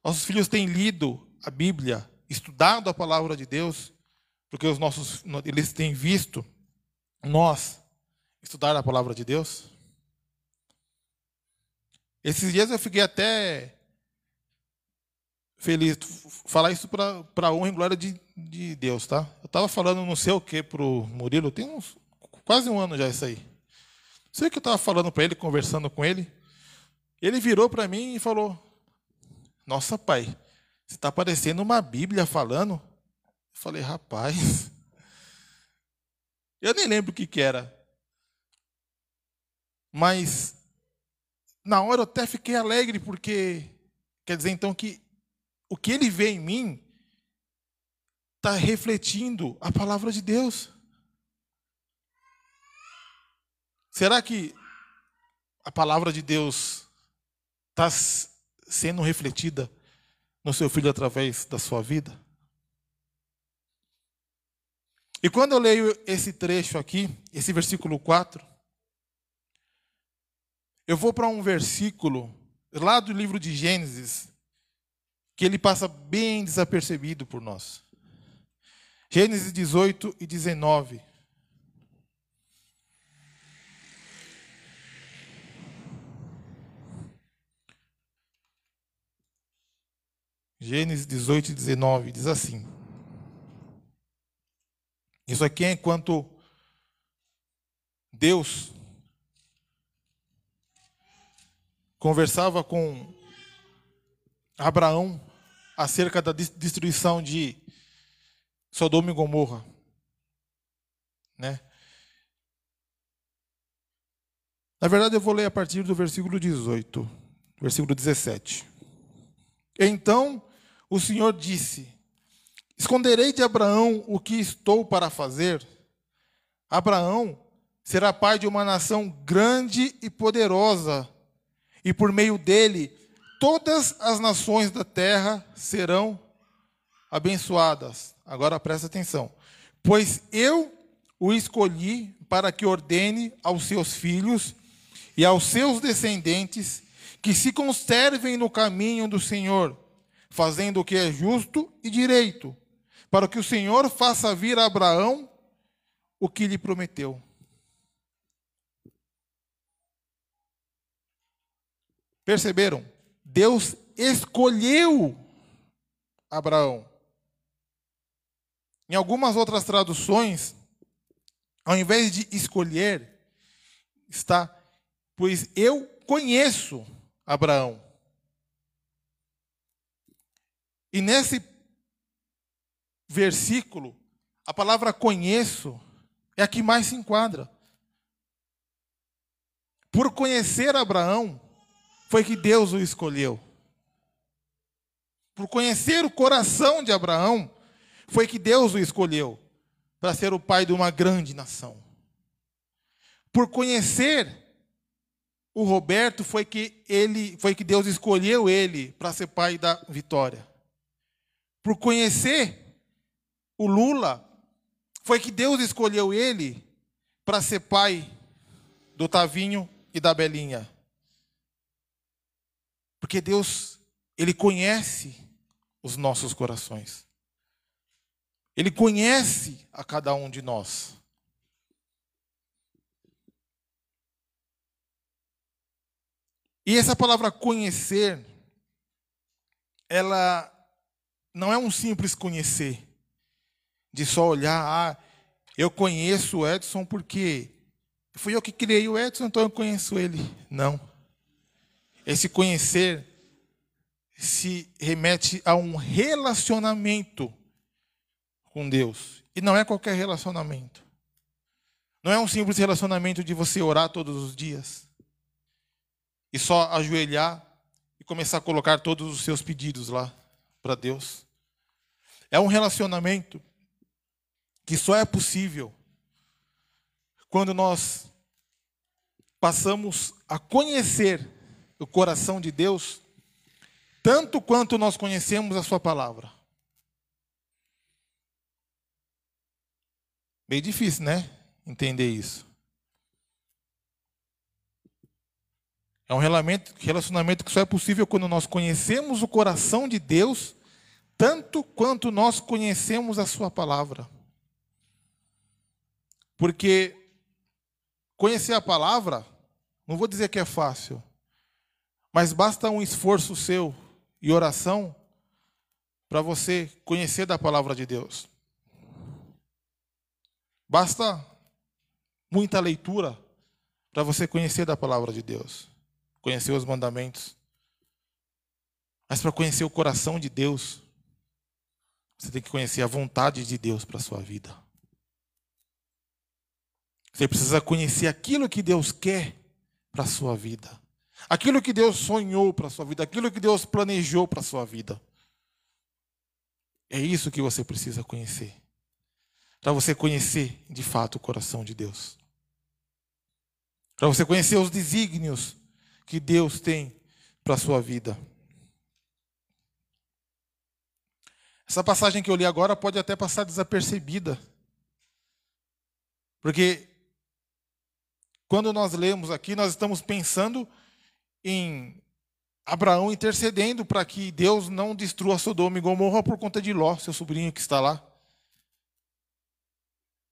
Nossos filhos têm lido a Bíblia, estudado a palavra de Deus, porque os nossos eles têm visto nós estudar a palavra de Deus. Esses dias eu fiquei até feliz. Falar isso para honra e glória de, de Deus, tá? Eu estava falando não sei o que para o Murilo, tem uns, quase um ano já isso aí. Não sei o que eu estava falando para ele, conversando com ele. Ele virou para mim e falou: Nossa, pai, você está parecendo uma Bíblia falando. Eu falei, rapaz. *laughs* Eu nem lembro o que, que era. Mas na hora eu até fiquei alegre, porque quer dizer então que o que ele vê em mim está refletindo a palavra de Deus. Será que a palavra de Deus está sendo refletida no seu filho através da sua vida? E quando eu leio esse trecho aqui, esse versículo 4, eu vou para um versículo lá do livro de Gênesis, que ele passa bem desapercebido por nós. Gênesis 18 e 19. Gênesis 18 e 19 diz assim: Isso aqui é enquanto Deus conversava com Abraão acerca da destruição de Sodoma e Gomorra, né? Na verdade, eu vou ler a partir do versículo 18, versículo 17. Então o Senhor disse: Esconderei de Abraão o que estou para fazer? Abraão será pai de uma nação grande e poderosa, e por meio dele todas as nações da terra serão abençoadas. Agora presta atenção. Pois eu o escolhi para que ordene aos seus filhos e aos seus descendentes que se conservem no caminho do Senhor fazendo o que é justo e direito, para que o Senhor faça vir a Abraão o que lhe prometeu. Perceberam? Deus escolheu Abraão. Em algumas outras traduções, ao invés de escolher, está, pois eu conheço Abraão. E nesse versículo, a palavra conheço é a que mais se enquadra. Por conhecer Abraão, foi que Deus o escolheu. Por conhecer o coração de Abraão, foi que Deus o escolheu para ser o pai de uma grande nação. Por conhecer o Roberto, foi que ele, foi que Deus escolheu ele para ser pai da Vitória por conhecer o Lula, foi que Deus escolheu ele para ser pai do Tavinho e da Belinha. Porque Deus, ele conhece os nossos corações. Ele conhece a cada um de nós. E essa palavra conhecer, ela não é um simples conhecer, de só olhar, ah, eu conheço o Edson porque fui eu que criei o Edson, então eu conheço ele. Não. Esse conhecer se remete a um relacionamento com Deus. E não é qualquer relacionamento. Não é um simples relacionamento de você orar todos os dias e só ajoelhar e começar a colocar todos os seus pedidos lá para Deus. É um relacionamento que só é possível quando nós passamos a conhecer o coração de Deus, tanto quanto nós conhecemos a Sua palavra. Bem difícil, né? Entender isso. É um relacionamento que só é possível quando nós conhecemos o coração de Deus, tanto quanto nós conhecemos a Sua palavra. Porque conhecer a palavra, não vou dizer que é fácil, mas basta um esforço seu e oração para você conhecer da palavra de Deus. Basta muita leitura para você conhecer da palavra de Deus conhecer os mandamentos. Mas para conhecer o coração de Deus, você tem que conhecer a vontade de Deus para a sua vida. Você precisa conhecer aquilo que Deus quer para a sua vida. Aquilo que Deus sonhou para a sua vida, aquilo que Deus planejou para a sua vida. É isso que você precisa conhecer. Para você conhecer de fato o coração de Deus. Para você conhecer os desígnios que Deus tem para a sua vida. Essa passagem que eu li agora pode até passar desapercebida. Porque quando nós lemos aqui, nós estamos pensando em Abraão intercedendo para que Deus não destrua Sodoma e Gomorra por conta de Ló, seu sobrinho que está lá.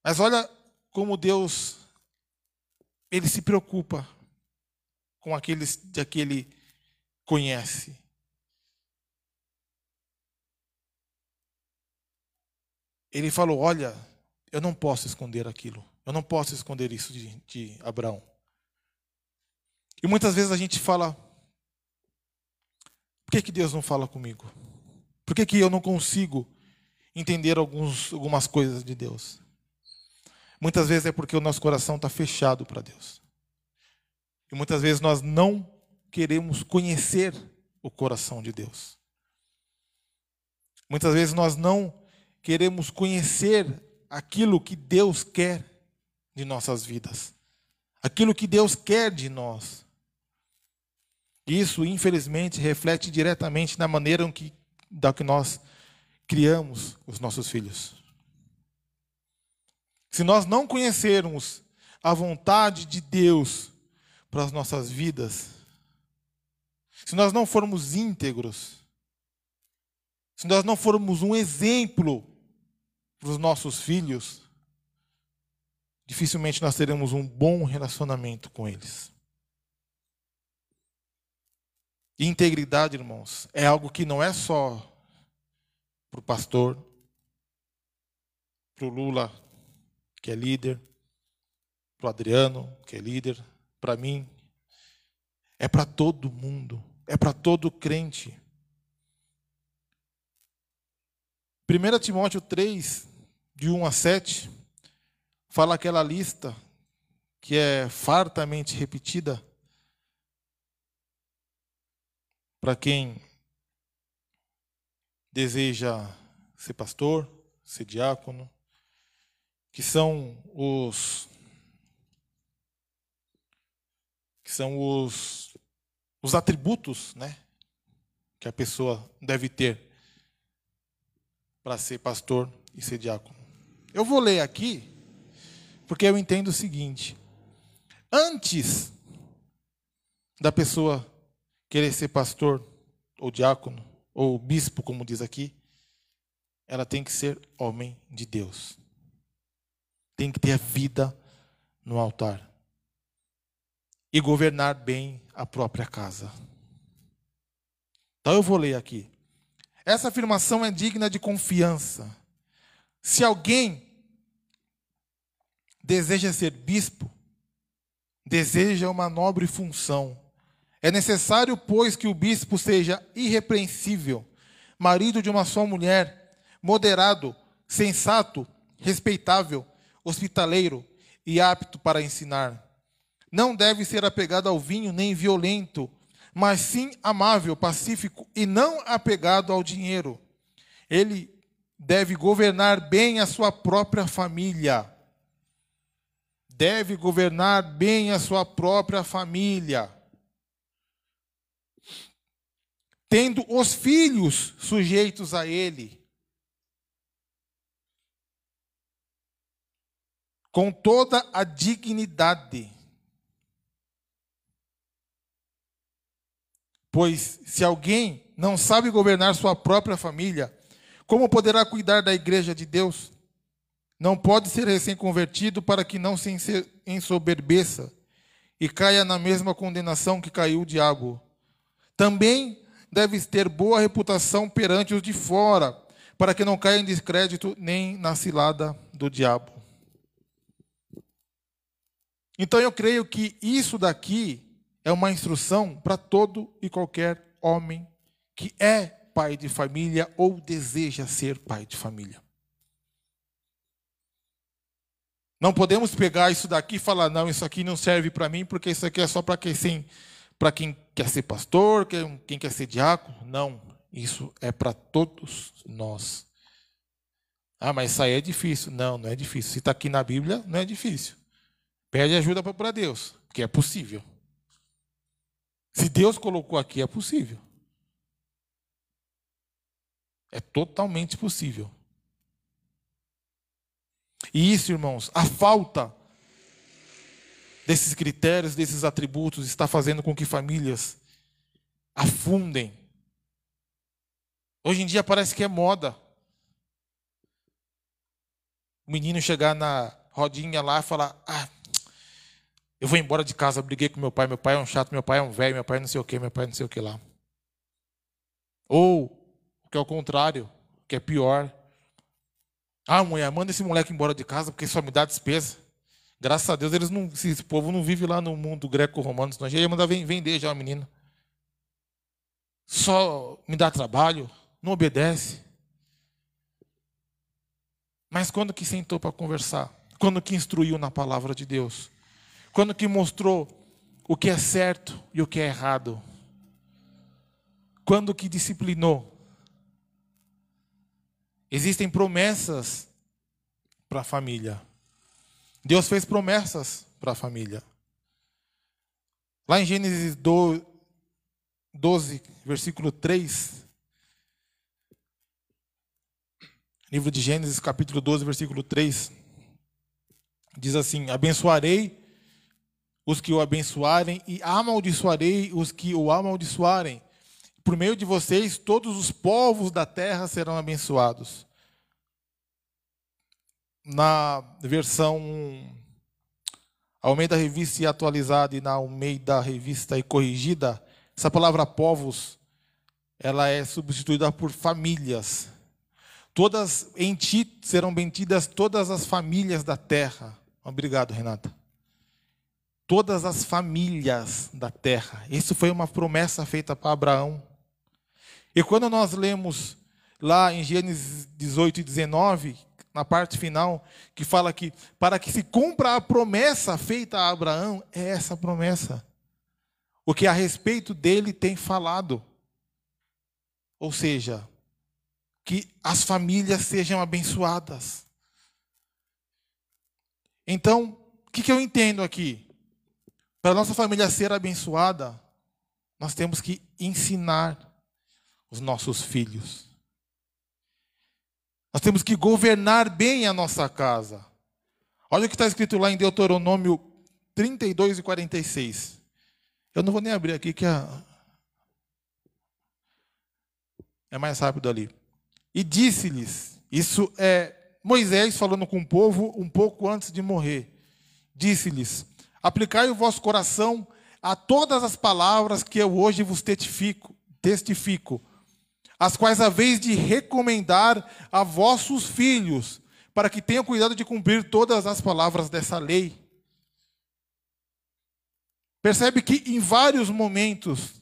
Mas olha como Deus ele se preocupa com aqueles de que ele conhece. Ele falou: Olha, eu não posso esconder aquilo. Eu não posso esconder isso de, de Abraão. E muitas vezes a gente fala: por que, que Deus não fala comigo? Por que, que eu não consigo entender alguns, algumas coisas de Deus? Muitas vezes é porque o nosso coração está fechado para Deus. E muitas vezes nós não queremos conhecer o coração de Deus. Muitas vezes nós não queremos conhecer aquilo que Deus quer de nossas vidas, aquilo que Deus quer de nós. Isso, infelizmente, reflete diretamente na maneira que, da que nós criamos os nossos filhos. Se nós não conhecermos a vontade de Deus para as nossas vidas, se nós não formos íntegros, se nós não formos um exemplo para os nossos filhos, dificilmente nós teremos um bom relacionamento com eles. E integridade, irmãos, é algo que não é só para o pastor, para o Lula, que é líder, para o Adriano, que é líder, para mim. É para todo mundo, é para todo crente. 1 Timóteo 3, de 1 a 7, fala aquela lista que é fartamente repetida para quem deseja ser pastor, ser diácono, que são os que são os os atributos, né, que a pessoa deve ter para ser pastor e ser diácono. Eu vou ler aqui, porque eu entendo o seguinte: antes da pessoa querer ser pastor, ou diácono, ou bispo, como diz aqui, ela tem que ser homem de Deus. Tem que ter a vida no altar. E governar bem a própria casa. Então eu vou ler aqui. Essa afirmação é digna de confiança. Se alguém deseja ser bispo, deseja uma nobre função. É necessário, pois, que o bispo seja irrepreensível, marido de uma só mulher, moderado, sensato, respeitável, hospitaleiro e apto para ensinar. Não deve ser apegado ao vinho nem violento, mas sim amável, pacífico e não apegado ao dinheiro. Ele deve governar bem a sua própria família. Deve governar bem a sua própria família. Tendo os filhos sujeitos a ele. Com toda a dignidade Pois se alguém não sabe governar sua própria família, como poderá cuidar da igreja de Deus? Não pode ser recém-convertido para que não se ensoberbeça e caia na mesma condenação que caiu o diabo. Também deve ter boa reputação perante os de fora, para que não caia em descrédito nem na cilada do diabo. Então eu creio que isso daqui é uma instrução para todo e qualquer homem que é pai de família ou deseja ser pai de família. Não podemos pegar isso daqui e falar, não, isso aqui não serve para mim, porque isso aqui é só para quem, para quem quer ser pastor, quem quer ser diácono. Não, isso é para todos nós. Ah, mas isso aí é difícil. Não, não é difícil. Se está aqui na Bíblia, não é difícil. Pede ajuda para Deus, porque é possível. Se Deus colocou aqui, é possível. É totalmente possível. E isso, irmãos, a falta desses critérios, desses atributos, está fazendo com que famílias afundem. Hoje em dia parece que é moda. O menino chegar na rodinha lá e falar: Ah, eu vou embora de casa, briguei com meu pai, meu pai é um chato, meu pai é um velho, meu pai não sei o que, meu pai não sei o que lá. Ou, que é o contrário, que é pior. Ah, mulher, manda esse moleque embora de casa porque só me dá despesa. Graças a Deus, eles não, esse povo não vive lá no mundo greco-romano, senão já ia mandar vender já o menino. Só me dá trabalho, não obedece. Mas quando que sentou para conversar? Quando que instruiu na palavra de Deus? Quando que mostrou o que é certo e o que é errado? Quando que disciplinou? Existem promessas para a família. Deus fez promessas para a família. Lá em Gênesis 12, versículo 3. Livro de Gênesis, capítulo 12, versículo 3. Diz assim: Abençoarei os que o abençoarem e amaldiçoarei os que o amaldiçoarem. Por meio de vocês, todos os povos da terra serão abençoados na versão Almeida Revista e atualizada e na Almeida Revista e corrigida, essa palavra povos, ela é substituída por famílias. Todas em ti serão benditas todas as famílias da terra. Obrigado, Renata. Todas as famílias da terra. Isso foi uma promessa feita para Abraão. E quando nós lemos lá em Gênesis 18 e 19, na parte final, que fala que para que se cumpra a promessa feita a Abraão, é essa promessa. O que a respeito dele tem falado. Ou seja, que as famílias sejam abençoadas. Então, o que, que eu entendo aqui? Para a nossa família ser abençoada, nós temos que ensinar os nossos filhos. Nós temos que governar bem a nossa casa. Olha o que está escrito lá em Deuteronômio 32 e 46. Eu não vou nem abrir aqui, que é, é mais rápido ali. E disse-lhes: Isso é Moisés falando com o povo um pouco antes de morrer. Disse-lhes: Aplicai o vosso coração a todas as palavras que eu hoje vos testifico, testifico as quais haveis de recomendar a vossos filhos, para que tenham cuidado de cumprir todas as palavras dessa lei. Percebe que em vários momentos,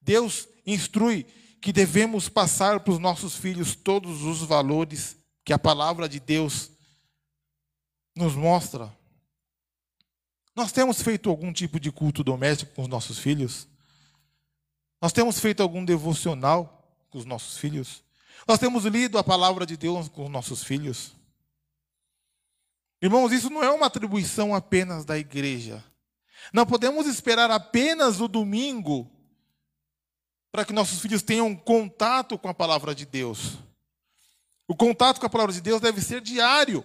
Deus instrui que devemos passar para os nossos filhos todos os valores que a palavra de Deus nos mostra. Nós temos feito algum tipo de culto doméstico com os nossos filhos? Nós temos feito algum devocional com os nossos filhos? Nós temos lido a palavra de Deus com os nossos filhos? Irmãos, isso não é uma atribuição apenas da igreja. Não podemos esperar apenas o domingo para que nossos filhos tenham contato com a palavra de Deus. O contato com a palavra de Deus deve ser diário.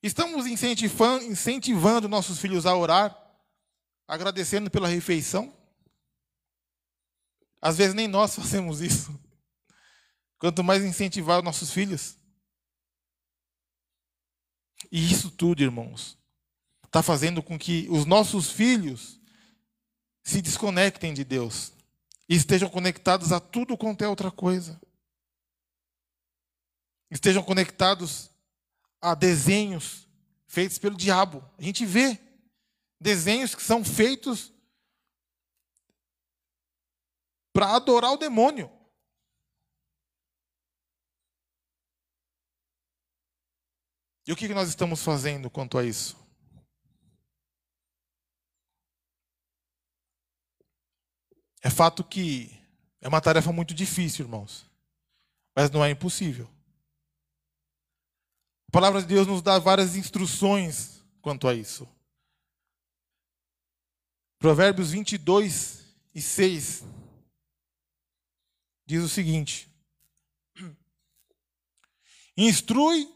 Estamos incentivando, nossos filhos a orar agradecendo pela refeição. Às vezes nem nós *laughs* fazemos isso. Quanto mais incentivar os nossos filhos. E isso tudo, irmãos, está fazendo com que os nossos filhos se desconectem de Deus e estejam conectados a tudo quanto é outra coisa. Estejam conectados a desenhos feitos pelo diabo. A gente vê desenhos que são feitos para adorar o demônio. E o que nós estamos fazendo quanto a isso? É fato que é uma tarefa muito difícil, irmãos, mas não é impossível. A palavra de Deus nos dá várias instruções quanto a isso. Provérbios 22 e 6 diz o seguinte: Instrui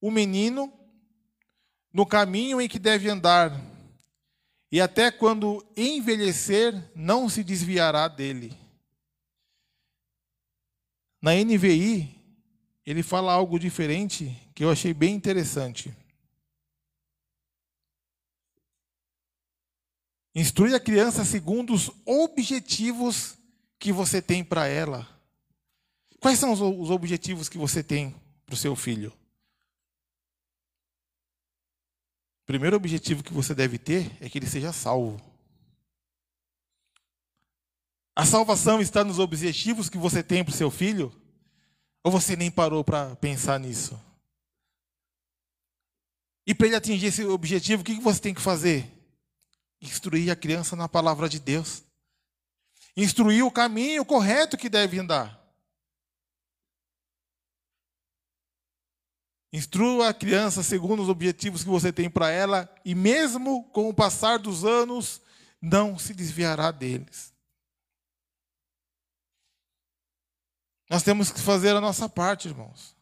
o menino no caminho em que deve andar, e até quando envelhecer, não se desviará dele. Na NVI, ele fala algo diferente que eu achei bem interessante. Instrui a criança segundo os objetivos que você tem para ela. Quais são os objetivos que você tem para o seu filho? O primeiro objetivo que você deve ter é que ele seja salvo. A salvação está nos objetivos que você tem para o seu filho? Ou você nem parou para pensar nisso? E para ele atingir esse objetivo, o que você tem que fazer? Instruir a criança na palavra de Deus. Instruir o caminho correto que deve andar. Instrua a criança segundo os objetivos que você tem para ela, e mesmo com o passar dos anos, não se desviará deles. Nós temos que fazer a nossa parte, irmãos.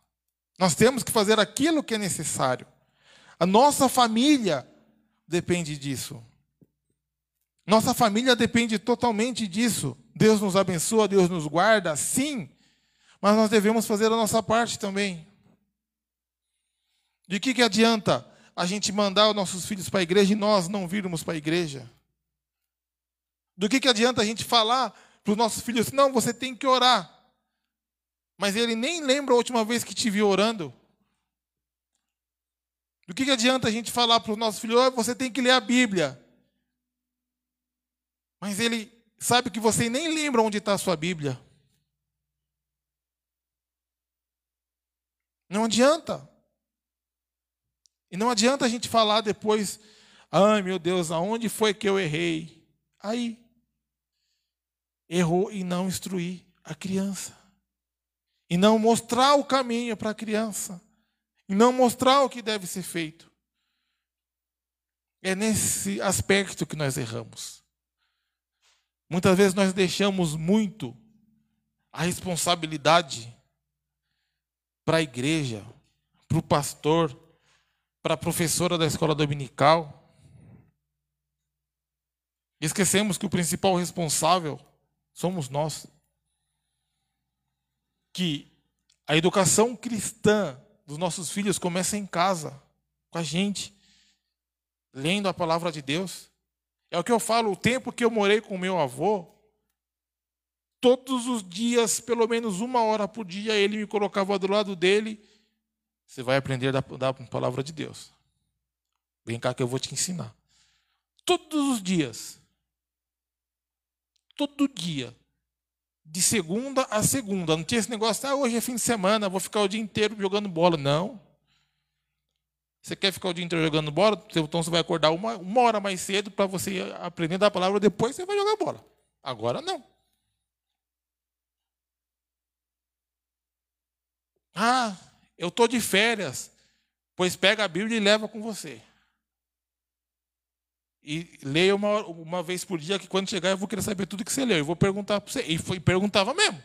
Nós temos que fazer aquilo que é necessário. A nossa família depende disso. Nossa família depende totalmente disso. Deus nos abençoa, Deus nos guarda, sim, mas nós devemos fazer a nossa parte também. De que, que adianta a gente mandar os nossos filhos para a igreja e nós não virmos para a igreja? Do que, que adianta a gente falar para os nossos filhos, não, você tem que orar. Mas ele nem lembra a última vez que te viu orando. Do que, que adianta a gente falar para os nossos filhos, oh, você tem que ler a Bíblia. Mas ele sabe que você nem lembra onde está a sua Bíblia. Não adianta. E não adianta a gente falar depois, ai meu Deus, aonde foi que eu errei? Aí. Errou e não instruir a criança. E não mostrar o caminho para a criança. E não mostrar o que deve ser feito. É nesse aspecto que nós erramos. Muitas vezes nós deixamos muito a responsabilidade para a igreja, para o pastor, para a professora da escola dominical. Esquecemos que o principal responsável somos nós. Que a educação cristã dos nossos filhos começa em casa, com a gente, lendo a palavra de Deus. É o que eu falo, o tempo que eu morei com meu avô, todos os dias, pelo menos uma hora por dia, ele me colocava do lado dele. Você vai aprender da, da palavra de Deus. Vem cá que eu vou te ensinar. Todos os dias. Todo dia. De segunda a segunda. Não tinha esse negócio, ah, hoje é fim de semana, vou ficar o dia inteiro jogando bola. Não. Você quer ficar o dia inteiro jogando bola? Então você vai acordar uma, uma hora mais cedo para você aprender da palavra, depois você vai jogar bola. Agora não. Ah, eu estou de férias. Pois pega a Bíblia e leva com você. E leia uma, uma vez por dia, que quando chegar eu vou querer saber tudo que você leu. Eu vou perguntar para você. E, foi, perguntava mesmo.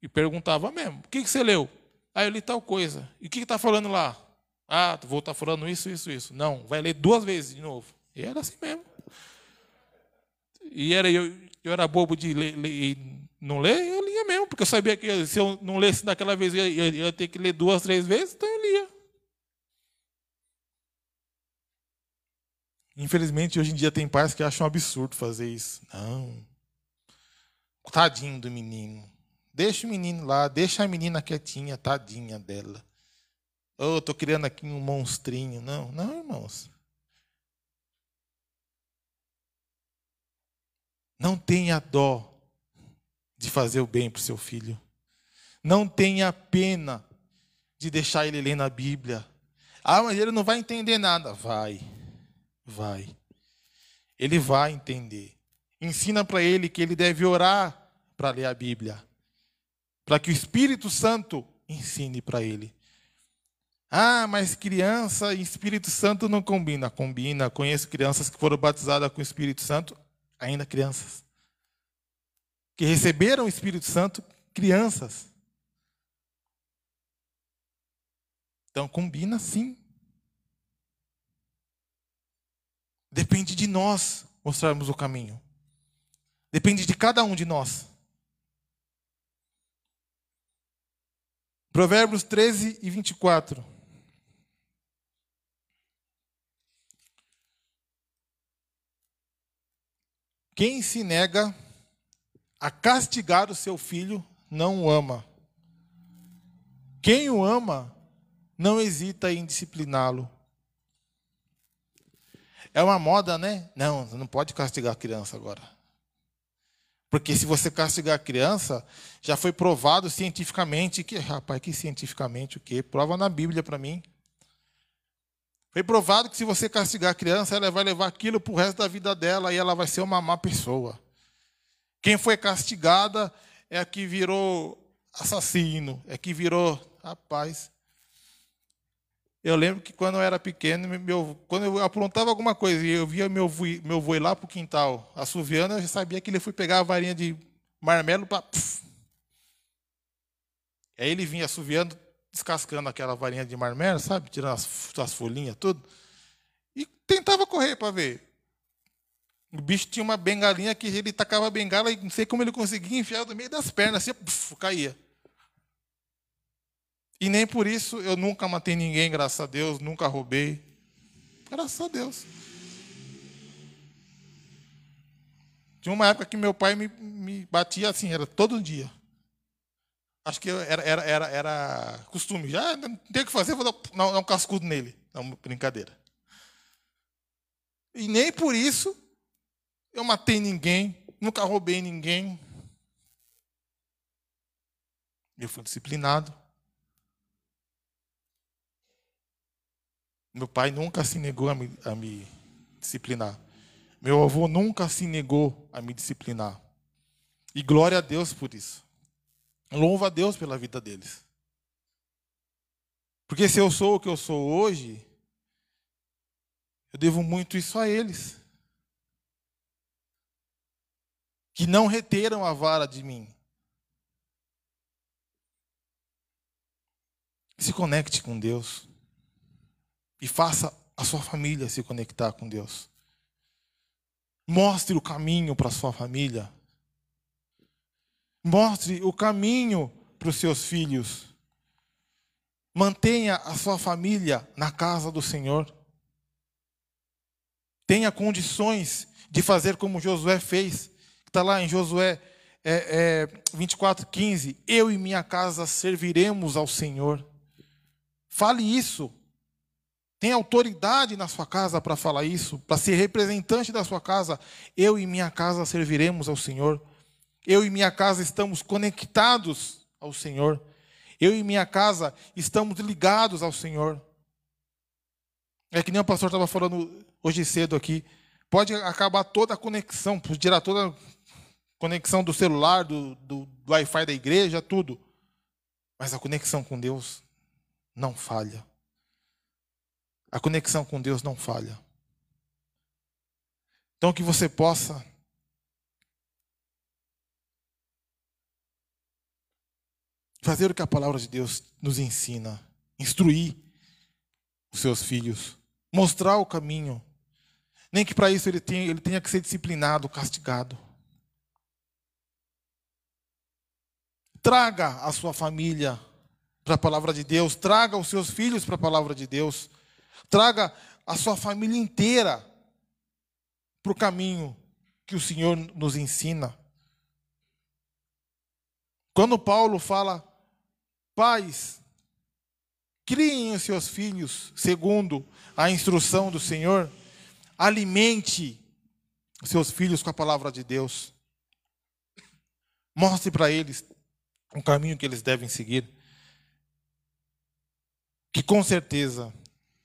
E perguntava mesmo. O que, que você leu? Ah, eu li tal coisa. E o que está falando lá? Ah, vou estar falando isso, isso, isso. Não, vai ler duas vezes de novo. E era assim mesmo. E era, eu, eu era bobo de ler, ler, não ler, eu lia mesmo, porque eu sabia que se eu não lesse daquela vez, eu ia, eu ia ter que ler duas, três vezes, então eu lia. Infelizmente, hoje em dia tem pais que acham um absurdo fazer isso. Não. Tadinho do menino. Deixa o menino lá, deixa a menina quietinha, tadinha dela. Oh, estou criando aqui um monstrinho. Não, não, irmãos. Não tenha dó de fazer o bem para o seu filho. Não tenha pena de deixar ele ler na Bíblia. Ah, mas ele não vai entender nada. Vai, vai. Ele vai entender. ensina para ele que ele deve orar para ler a Bíblia, para que o Espírito Santo ensine para ele. Ah, mas criança e Espírito Santo não combina. Combina. Conheço crianças que foram batizadas com o Espírito Santo, ainda crianças. Que receberam o Espírito Santo, crianças. Então combina sim. Depende de nós mostrarmos o caminho. Depende de cada um de nós. Provérbios 13 e 24. Quem se nega a castigar o seu filho não o ama. Quem o ama não hesita em discipliná-lo. É uma moda, né? Não, não pode castigar a criança agora. Porque se você castigar a criança, já foi provado cientificamente que, rapaz, que cientificamente o quê? Prova na Bíblia para mim. Foi provado que se você castigar a criança, ela vai levar aquilo para o resto da vida dela e ela vai ser uma má pessoa. Quem foi castigada é a que virou assassino, é que virou, rapaz. Eu lembro que quando eu era pequeno, meu, quando eu aprontava alguma coisa e eu via meu vô, meu ir lá para o quintal assoviando, eu já sabia que ele foi pegar a varinha de marmelo para. Aí ele vinha assoviando, descascando aquela varinha de marmelo, sabe? Tirando as, as folhinhas, tudo. E tentava correr para ver. O bicho tinha uma bengalinha que ele tacava a bengala e não sei como ele conseguia enfiar no meio das pernas, assim, puf, caía. E nem por isso eu nunca matei ninguém, graças a Deus, nunca roubei. Graças a Deus. Tinha uma época que meu pai me, me batia assim, era todo dia. Acho que era, era, era, era costume. Já não tem o que fazer, vou dar, dar um cascudo nele. Não, brincadeira. E nem por isso eu matei ninguém, nunca roubei ninguém. Eu fui disciplinado. Meu pai nunca se negou a me, a me disciplinar. Meu avô nunca se negou a me disciplinar. E glória a Deus por isso. Louva a Deus pela vida deles. Porque se eu sou o que eu sou hoje, eu devo muito isso a eles. Que não reteram a vara de mim. Se conecte com Deus. E faça a sua família se conectar com Deus. Mostre o caminho para a sua família. Mostre o caminho para os seus filhos. Mantenha a sua família na casa do Senhor. Tenha condições de fazer como Josué fez. Está lá em Josué é, é, 24, 15. Eu e minha casa serviremos ao Senhor. Fale isso tem autoridade na sua casa para falar isso, para ser representante da sua casa. Eu e minha casa serviremos ao Senhor. Eu e minha casa estamos conectados ao Senhor. Eu e minha casa estamos ligados ao Senhor. É que nem o pastor estava falando hoje cedo aqui. Pode acabar toda a conexão, tirar toda a conexão do celular, do, do, do Wi-Fi da igreja, tudo. Mas a conexão com Deus não falha. A conexão com Deus não falha. Então, que você possa fazer o que a palavra de Deus nos ensina, instruir os seus filhos, mostrar o caminho. Nem que para isso ele tenha, ele tenha que ser disciplinado, castigado. Traga a sua família para a palavra de Deus, traga os seus filhos para a palavra de Deus. Traga a sua família inteira para o caminho que o Senhor nos ensina. Quando Paulo fala, pais, criem os seus filhos segundo a instrução do Senhor, alimente os seus filhos com a palavra de Deus. Mostre para eles o caminho que eles devem seguir. Que com certeza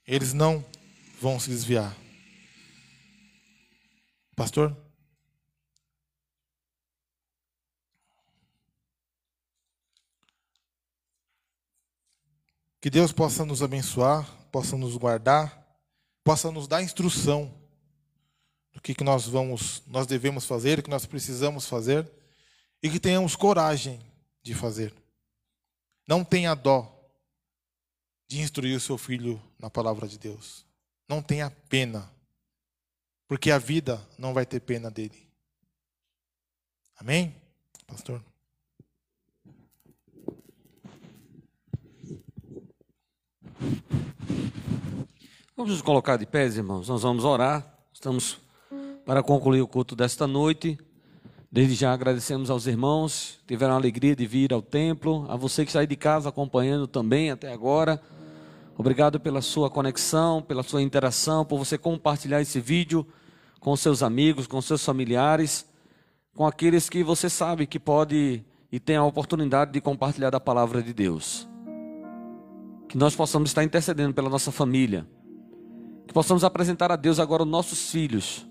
eles não vão se desviar. Pastor? Que Deus possa nos abençoar, possa nos guardar, possa nos dar instrução do que, que nós vamos, nós devemos fazer, o que nós precisamos fazer, e que tenhamos coragem de fazer. Não tenha dó de instruir o seu filho na palavra de Deus. Não tenha pena, porque a vida não vai ter pena dele. Amém, pastor?
Vamos nos colocar de pés, irmãos. Nós vamos orar. Estamos para concluir o culto desta noite. Desde já agradecemos aos irmãos que tiveram a alegria de vir ao templo, a você que está aí de casa acompanhando também até agora. Obrigado pela sua conexão, pela sua interação, por você compartilhar esse vídeo com seus amigos, com seus familiares, com aqueles que você sabe que pode e tem a oportunidade de compartilhar da palavra de Deus. Que nós possamos estar intercedendo pela nossa família, possamos apresentar a Deus agora os nossos filhos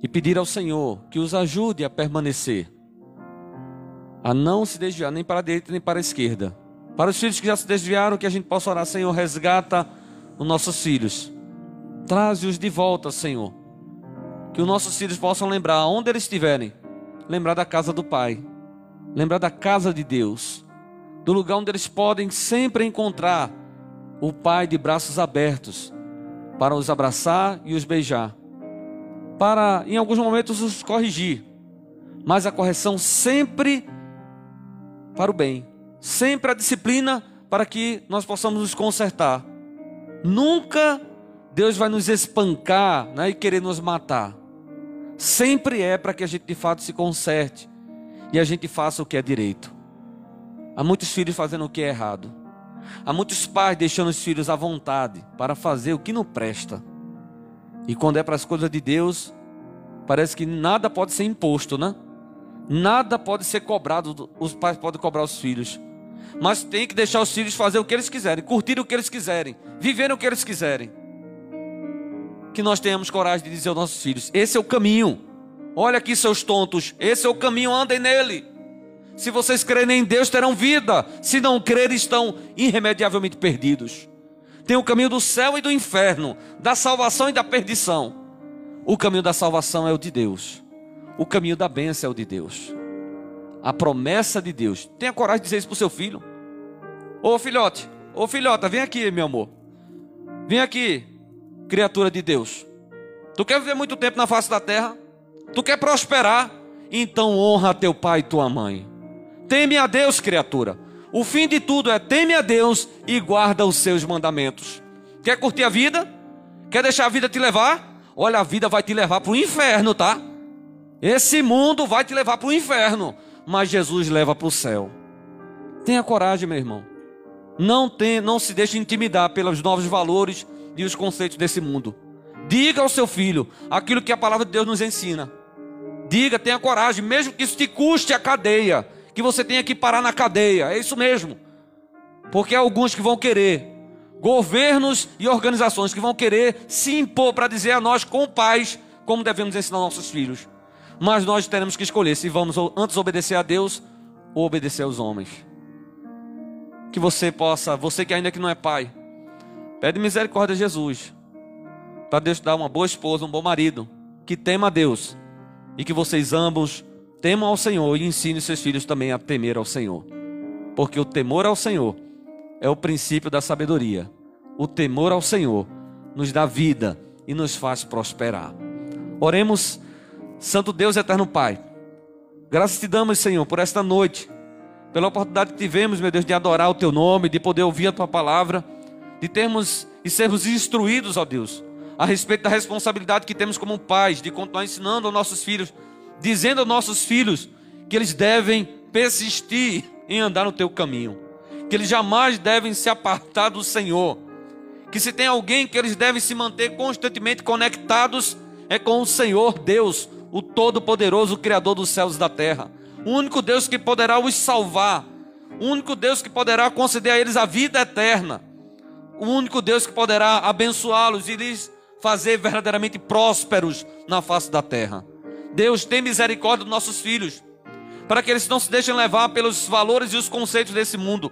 e pedir ao Senhor que os ajude a permanecer, a não se desviar nem para a direita nem para a esquerda. Para os filhos que já se desviaram, que a gente possa orar, Senhor, resgata os nossos filhos. Traze-os de volta, Senhor. Que os nossos filhos possam lembrar, onde eles estiverem, lembrar da casa do Pai, lembrar da casa de Deus, do lugar onde eles podem sempre encontrar o Pai de braços abertos para os abraçar e os beijar, para em alguns momentos os corrigir, mas a correção sempre para o bem sempre a disciplina para que nós possamos nos consertar. Nunca Deus vai nos espancar né, e querer nos matar. Sempre é para que a gente de fato se conserte e a gente faça o que é direito. Há muitos filhos fazendo o que é errado. Há muitos pais deixando os filhos à vontade para fazer o que não presta. E quando é para as coisas de Deus, parece que nada pode ser imposto, né? Nada pode ser cobrado, os pais podem cobrar os filhos mas tem que deixar os filhos fazer o que eles quiserem, curtir o que eles quiserem, viver o que eles quiserem. Que nós tenhamos coragem de dizer aos nossos filhos: esse é o caminho. Olha aqui, seus tontos, esse é o caminho, andem nele. Se vocês crerem em Deus, terão vida. Se não crerem, estão irremediavelmente perdidos. Tem o caminho do céu e do inferno, da salvação e da perdição. O caminho da salvação é o de Deus. O caminho da bênção é o de Deus a promessa de Deus. Tenha coragem de dizer isso para o seu filho. Ô filhote, ô filhota, vem aqui, meu amor. Vem aqui, criatura de Deus. Tu quer viver muito tempo na face da terra? Tu quer prosperar? Então honra teu pai e tua mãe. Teme a Deus, criatura. O fim de tudo é teme a Deus e guarda os seus mandamentos. Quer curtir a vida? Quer deixar a vida te levar? Olha, a vida vai te levar para o inferno, tá? Esse mundo vai te levar para o inferno mas Jesus leva para o céu. Tenha coragem, meu irmão. Não, tem, não se deixe intimidar pelos novos valores e os conceitos desse mundo. Diga ao seu filho aquilo que a palavra de Deus nos ensina. Diga, tenha coragem, mesmo que isso te custe a cadeia, que você tenha que parar na cadeia. É isso mesmo. Porque há alguns que vão querer, governos e organizações que vão querer se impor para dizer a nós, com paz, como devemos ensinar nossos filhos. Mas nós teremos que escolher se vamos antes obedecer a Deus ou obedecer aos homens. Que você possa, você que ainda que não é pai, pede misericórdia a Jesus. Para Deus dar uma boa esposa, um bom marido, que tema a Deus. E que vocês ambos temam ao Senhor e ensinem seus filhos também a temer ao Senhor. Porque o temor ao Senhor é o princípio da sabedoria. O temor ao Senhor nos dá vida e nos faz prosperar. Oremos Santo Deus Eterno Pai, graças te damos, Senhor, por esta noite, pela oportunidade que tivemos, meu Deus, de adorar o Teu nome, de poder ouvir a Tua palavra, de termos e sermos instruídos, ó Deus, a respeito da responsabilidade que temos como pais, de continuar ensinando aos nossos filhos, dizendo aos nossos filhos que eles devem persistir em andar no Teu caminho, que eles jamais devem se apartar do Senhor, que se tem alguém que eles devem se manter constantemente conectados, é com o Senhor Deus, o Todo-Poderoso, o Criador dos céus e da terra, o único Deus que poderá os salvar, o único Deus que poderá conceder a eles a vida eterna, o único Deus que poderá abençoá-los e lhes fazer verdadeiramente prósperos na face da terra. Deus tem misericórdia dos nossos filhos, para que eles não se deixem levar pelos valores e os conceitos desse mundo,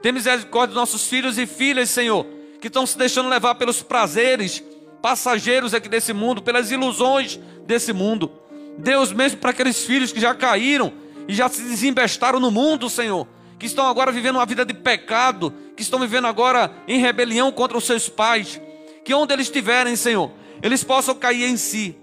Tem misericórdia dos nossos filhos e filhas, Senhor, que estão se deixando levar pelos prazeres passageiros aqui desse mundo, pelas ilusões desse mundo. Deus, mesmo para aqueles filhos que já caíram e já se desembestaram no mundo, Senhor, que estão agora vivendo uma vida de pecado, que estão vivendo agora em rebelião contra os seus pais, que onde eles estiverem, Senhor, eles possam cair em si,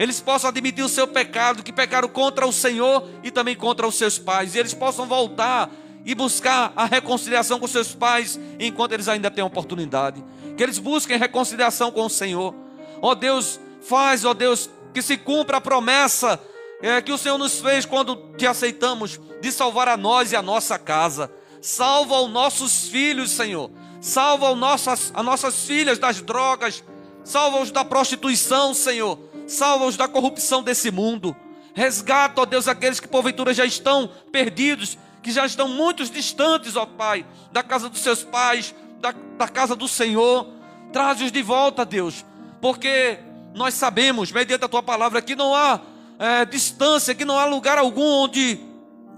eles possam admitir o seu pecado, que pecaram contra o Senhor e também contra os seus pais, e eles possam voltar e buscar a reconciliação com seus pais enquanto eles ainda têm oportunidade. Que eles busquem reconciliação com o Senhor. Ó Deus, faz, ó Deus, que se cumpra a promessa é, que o Senhor nos fez quando te aceitamos, de salvar a nós e a nossa casa. Salva os nossos filhos, Senhor. Salva os nossas, as nossas filhas das drogas. Salva-os da prostituição, Senhor. Salva-os da corrupção desse mundo. Resgata, ó Deus, aqueles que porventura já estão perdidos, que já estão muito distantes, ó Pai, da casa dos seus pais, da, da casa do Senhor. Traze-os de volta, Deus, porque nós sabemos, mediante a tua palavra, que não há é, distância, que não há lugar algum onde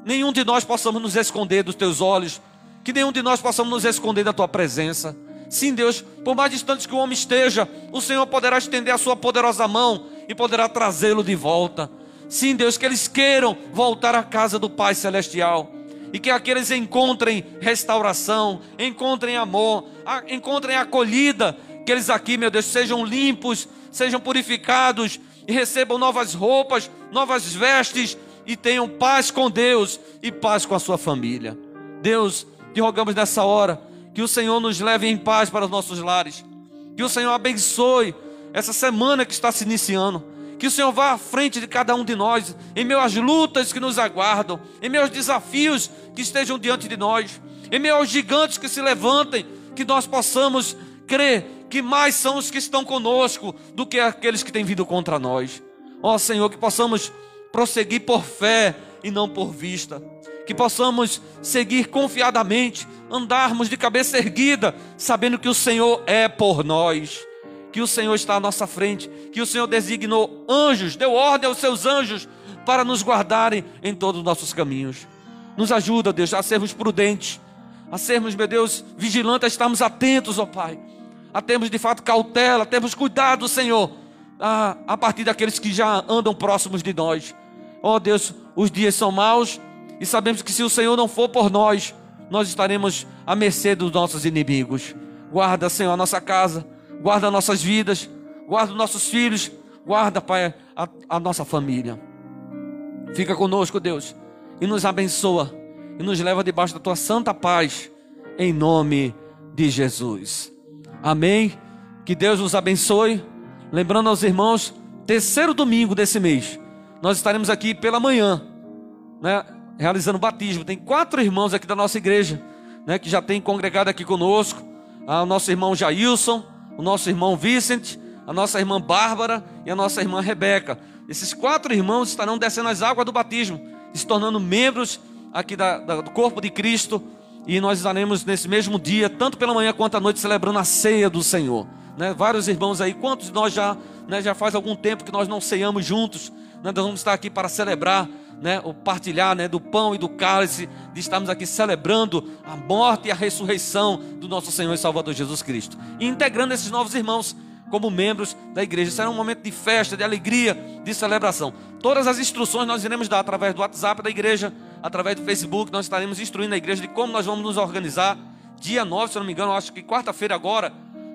nenhum de nós possamos nos esconder dos teus olhos, que nenhum de nós possamos nos esconder da tua presença. Sim, Deus, por mais distantes que o homem esteja, o Senhor poderá estender a sua poderosa mão e poderá trazê-lo de volta. Sim, Deus, que eles queiram voltar à casa do Pai Celestial e que aqueles encontrem restauração, encontrem amor, encontrem acolhida, que eles aqui, meu Deus, sejam limpos, sejam purificados e recebam novas roupas, novas vestes e tenham paz com Deus e paz com a sua família. Deus, te rogamos nessa hora que o Senhor nos leve em paz para os nossos lares, que o Senhor abençoe essa semana que está se iniciando que o Senhor vá à frente de cada um de nós, em meio às lutas que nos aguardam, em meio aos desafios que estejam diante de nós, em meio aos gigantes que se levantem, que nós possamos crer que mais são os que estão conosco do que aqueles que têm vindo contra nós. Ó Senhor, que possamos prosseguir por fé e não por vista. Que possamos seguir confiadamente, andarmos de cabeça erguida, sabendo que o Senhor é por nós que o Senhor está à nossa frente, que o Senhor designou anjos, deu ordem aos seus anjos para nos guardarem em todos os nossos caminhos. Nos ajuda, Deus, a sermos prudentes, a sermos, meu Deus, vigilantes, a estarmos atentos, ó Pai, a termos de fato cautela, a termos cuidado, Senhor, a, a partir daqueles que já andam próximos de nós. Ó Deus, os dias são maus e sabemos que se o Senhor não for por nós, nós estaremos à mercê dos nossos inimigos. Guarda, Senhor, a nossa casa guarda nossas vidas, guarda nossos filhos, guarda, Pai, a, a nossa família. Fica conosco, Deus, e nos abençoa, e nos leva debaixo da tua santa paz, em nome de Jesus. Amém. Que Deus nos abençoe. Lembrando aos irmãos, terceiro domingo desse mês, nós estaremos aqui pela manhã, né, realizando batismo. Tem quatro irmãos aqui da nossa igreja, né, que já têm congregado aqui conosco. Ah, o nosso irmão Jailson, o nosso irmão Vicente, a nossa irmã Bárbara e a nossa irmã Rebeca. Esses quatro irmãos estarão descendo as águas do batismo, se tornando membros aqui da, da, do corpo de Cristo. E nós estaremos nesse mesmo dia, tanto pela manhã quanto à noite, celebrando a ceia do Senhor. Né? Vários irmãos aí, quantos de nós já, né, já faz algum tempo que nós não ceiamos juntos? Né? Nós vamos estar aqui para celebrar né, o partilhar né, do pão e do cálice, de estarmos aqui celebrando a morte e a ressurreição do nosso Senhor e Salvador Jesus Cristo. E integrando esses novos irmãos como membros da igreja. Será um momento de festa, de alegria, de celebração. Todas as instruções nós iremos dar através do WhatsApp da igreja, através do Facebook, nós estaremos instruindo a igreja de como nós vamos nos organizar. Dia 9, se eu não me engano, acho que quarta-feira agora,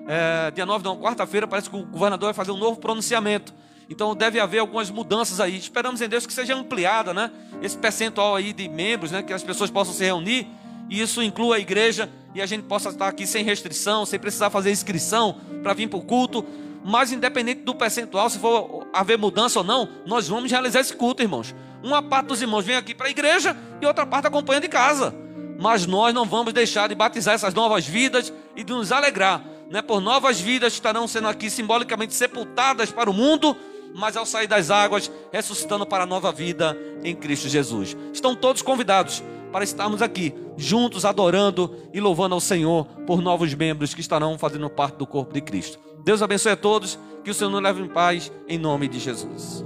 é, dia 9 não, quarta-feira, parece que o governador vai fazer um novo pronunciamento então deve haver algumas mudanças aí. Esperamos em Deus que seja ampliada, né? Esse percentual aí de membros, né? Que as pessoas possam se reunir e isso inclua a igreja e a gente possa estar aqui sem restrição, sem precisar fazer inscrição para vir para o culto. Mas independente do percentual, se for haver mudança ou não, nós vamos realizar esse culto, irmãos. Uma parte dos irmãos vem aqui para a igreja e outra parte acompanha de casa. Mas nós não vamos deixar de batizar essas novas vidas e de nos alegrar, né? Por novas vidas que estarão sendo aqui simbolicamente sepultadas para o mundo mas ao sair das águas, ressuscitando para a nova vida em Cristo Jesus. Estão todos convidados para estarmos aqui, juntos, adorando e louvando ao Senhor por novos membros que estarão fazendo parte do corpo de Cristo. Deus abençoe a todos, que o Senhor nos leve em paz, em nome de Jesus.